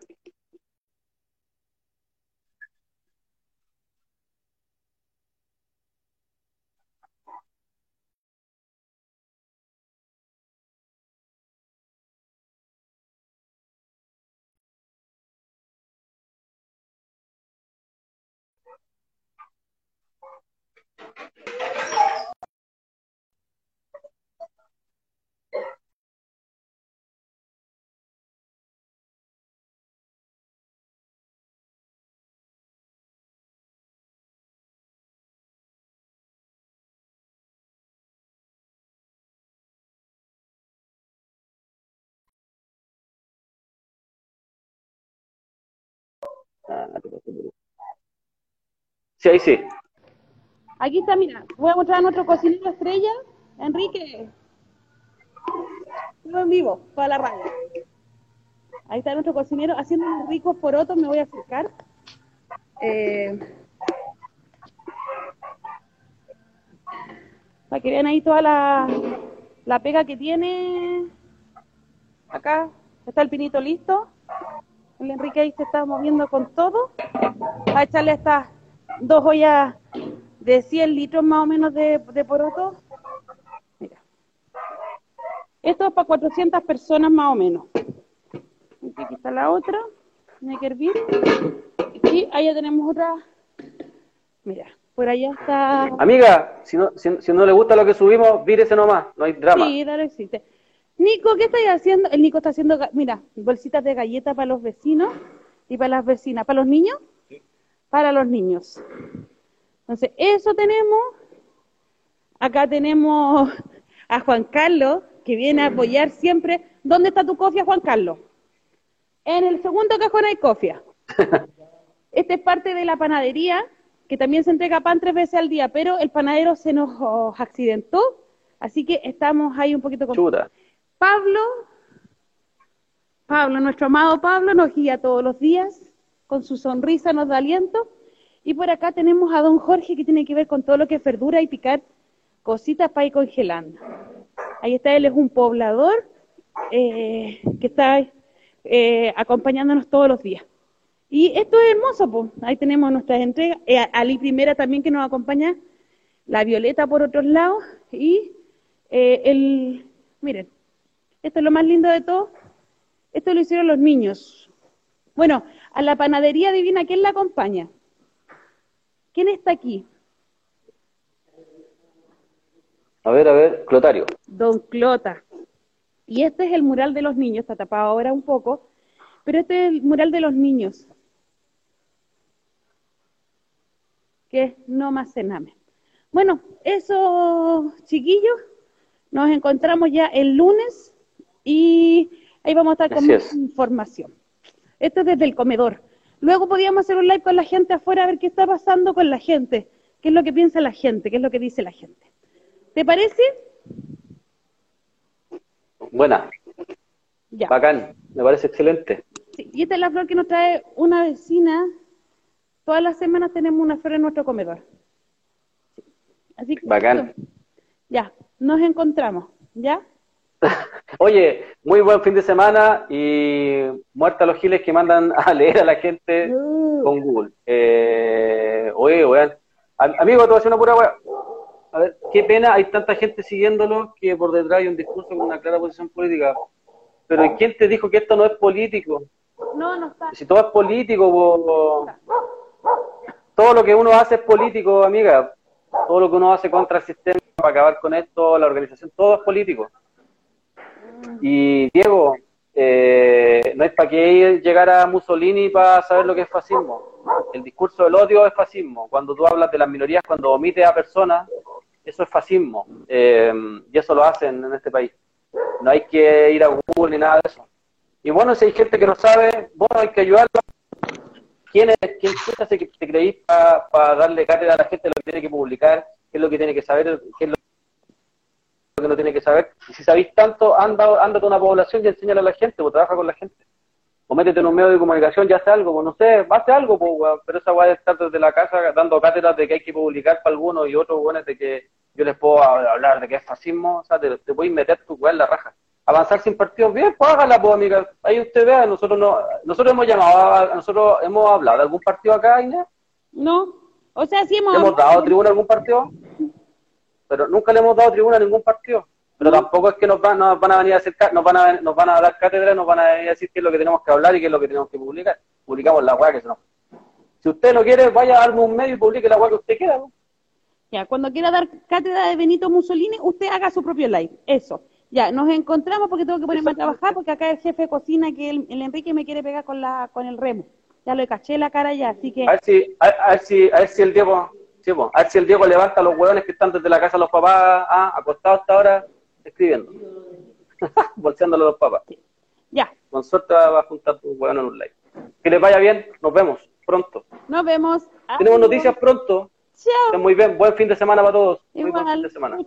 B: Sí, sí.
A: Aquí está, mira, voy a mostrar a nuestro cocinero estrella, Enrique. Todo en vivo, toda la radio. Ahí está nuestro cocinero haciendo unos ricos porotos, me voy a acercar. Eh, para que vean ahí toda la, la pega que tiene. Acá está el pinito listo. El Enrique ahí se está moviendo con todo. A echarle estas dos ollas de 100 litros más o menos de, de poroto. Mira. Esto es para 400 personas más o menos. Aquí está la otra. Tiene que hervir. Y allá tenemos otra. Mira, por allá está.
B: Amiga, si no, si, si no le gusta lo que subimos, vírese nomás, no hay drama.
A: Sí, dale, existe. Nico, ¿qué estáis haciendo? El Nico está haciendo, mira, bolsitas de galletas para los vecinos y para las vecinas. ¿Para los niños? Para los niños. Entonces, eso tenemos. Acá tenemos a Juan Carlos, que viene a apoyar siempre. ¿Dónde está tu cofia, Juan Carlos? En el segundo cajón hay cofia. Esta es parte de la panadería, que también se entrega pan tres veces al día, pero el panadero se nos oh, accidentó, así que estamos ahí un poquito con...
B: Chuta.
A: Pablo, Pablo, nuestro amado Pablo, nos guía todos los días, con su sonrisa nos da aliento. Y por acá tenemos a don Jorge, que tiene que ver con todo lo que es verdura y picar cositas para ir congelando. Ahí está, él es un poblador eh, que está eh, acompañándonos todos los días. Y esto es hermoso, pues. Ahí tenemos nuestras entregas. Eh, Ali Primera también que nos acompaña, la Violeta por otros lados y eh, el, miren, esto es lo más lindo de todo. Esto lo hicieron los niños. Bueno, a la panadería divina, ¿quién la acompaña? ¿Quién está aquí?
B: A ver, a ver, Clotario.
A: Don Clota. Y este es el mural de los niños, está tapado ahora un poco, pero este es el mural de los niños. Que es No Más Cename. Bueno, eso, chiquillos, nos encontramos ya el lunes y ahí vamos a estar con más
B: es.
A: información. Esto es desde el comedor. Luego podíamos hacer un live con la gente afuera a ver qué está pasando con la gente, qué es lo que piensa la gente, qué es lo que dice la gente. ¿Te parece?
B: Buena,
A: Ya.
B: bacán, me parece excelente.
A: Sí, y esta es la flor que nos trae una vecina. Todas las semanas tenemos una flor en nuestro comedor. Sí. Así que
B: Bacán.
A: ya, nos encontramos, ¿ya?
B: Oye, muy buen fin de semana y muerta los giles que mandan a leer a la gente con Google. Eh, oye, weón. Am- Amigo, te voy a hacer una pura weá. A ver, qué pena, hay tanta gente siguiéndolo que por detrás hay un discurso con una clara posición política. Pero ¿y ¿quién te dijo que esto no es político?
A: No, no está.
B: Si todo es político, po- todo lo que uno hace es político, amiga. Todo lo que uno hace contra el sistema para acabar con esto, la organización, todo es político. Y Diego, eh, no es para qué llegar a Mussolini para saber lo que es fascismo. El discurso del odio es fascismo. Cuando tú hablas de las minorías, cuando omites a personas, eso es fascismo. Eh, y eso lo hacen en este país. No hay que ir a Google ni nada de eso. Y bueno, si hay gente que no sabe, bueno, hay que ayudarlo. ¿Quién es, quién se que te creís para darle cátedra a la gente lo que tiene que publicar, qué es lo que tiene que saber, qué es lo que no tiene que saber? Y si sabéis tanto, anda, ándate a una población y enséñale a la gente, o trabaja con la gente. O métete en un medio de comunicación y hace algo, pues no sé, hace algo, pues, weón. pero esa weá de estar desde la casa dando cátedras de que hay que publicar para algunos y otros weones de que yo les puedo hablar de que es fascismo, o sea, te, te puedes meter tu weá en la raja. Avanzar sin partidos, bien, pues hágala, pues, amiga. Ahí usted vea, nosotros no, nosotros hemos llamado, a- nosotros hemos hablado de algún partido acá, Inés.
A: No. O sea, sí hemos...
B: ¿Le hemos dado tribuna a algún partido? Pero nunca le hemos dado tribuna a ningún partido. Pero tampoco es que nos van, nos van a venir a hacer, nos van a, nos van a dar cátedra, nos van a venir a decir qué es lo que tenemos que hablar y qué es lo que tenemos que publicar. Publicamos la weá que se nos. Si usted no quiere, vaya a darme un medio y publique la weá que usted quiera. ¿no?
A: Ya, cuando quiera dar cátedra de Benito Mussolini, usted haga su propio live. Eso. Ya, nos encontramos porque tengo que ponerme a trabajar porque acá el jefe de cocina que el, el Enrique me quiere pegar con la con el remo. Ya le caché la cara ya, así que
B: A ver si, a, a ver si, a ver si el Diego, sí, a ver si el Diego levanta a los hueones que están desde la casa de los papás, ah, acostados hasta ahora, escribiendo. Bolseándole a los papás.
A: ya.
B: Con suerte va a juntar tus hueones en un live. Que les vaya bien, nos vemos pronto.
A: Nos vemos.
B: Tenemos
A: Adiós.
B: noticias pronto.
A: Chao.
B: Muy bien. Buen fin de semana para todos. Muy buen fin de semana.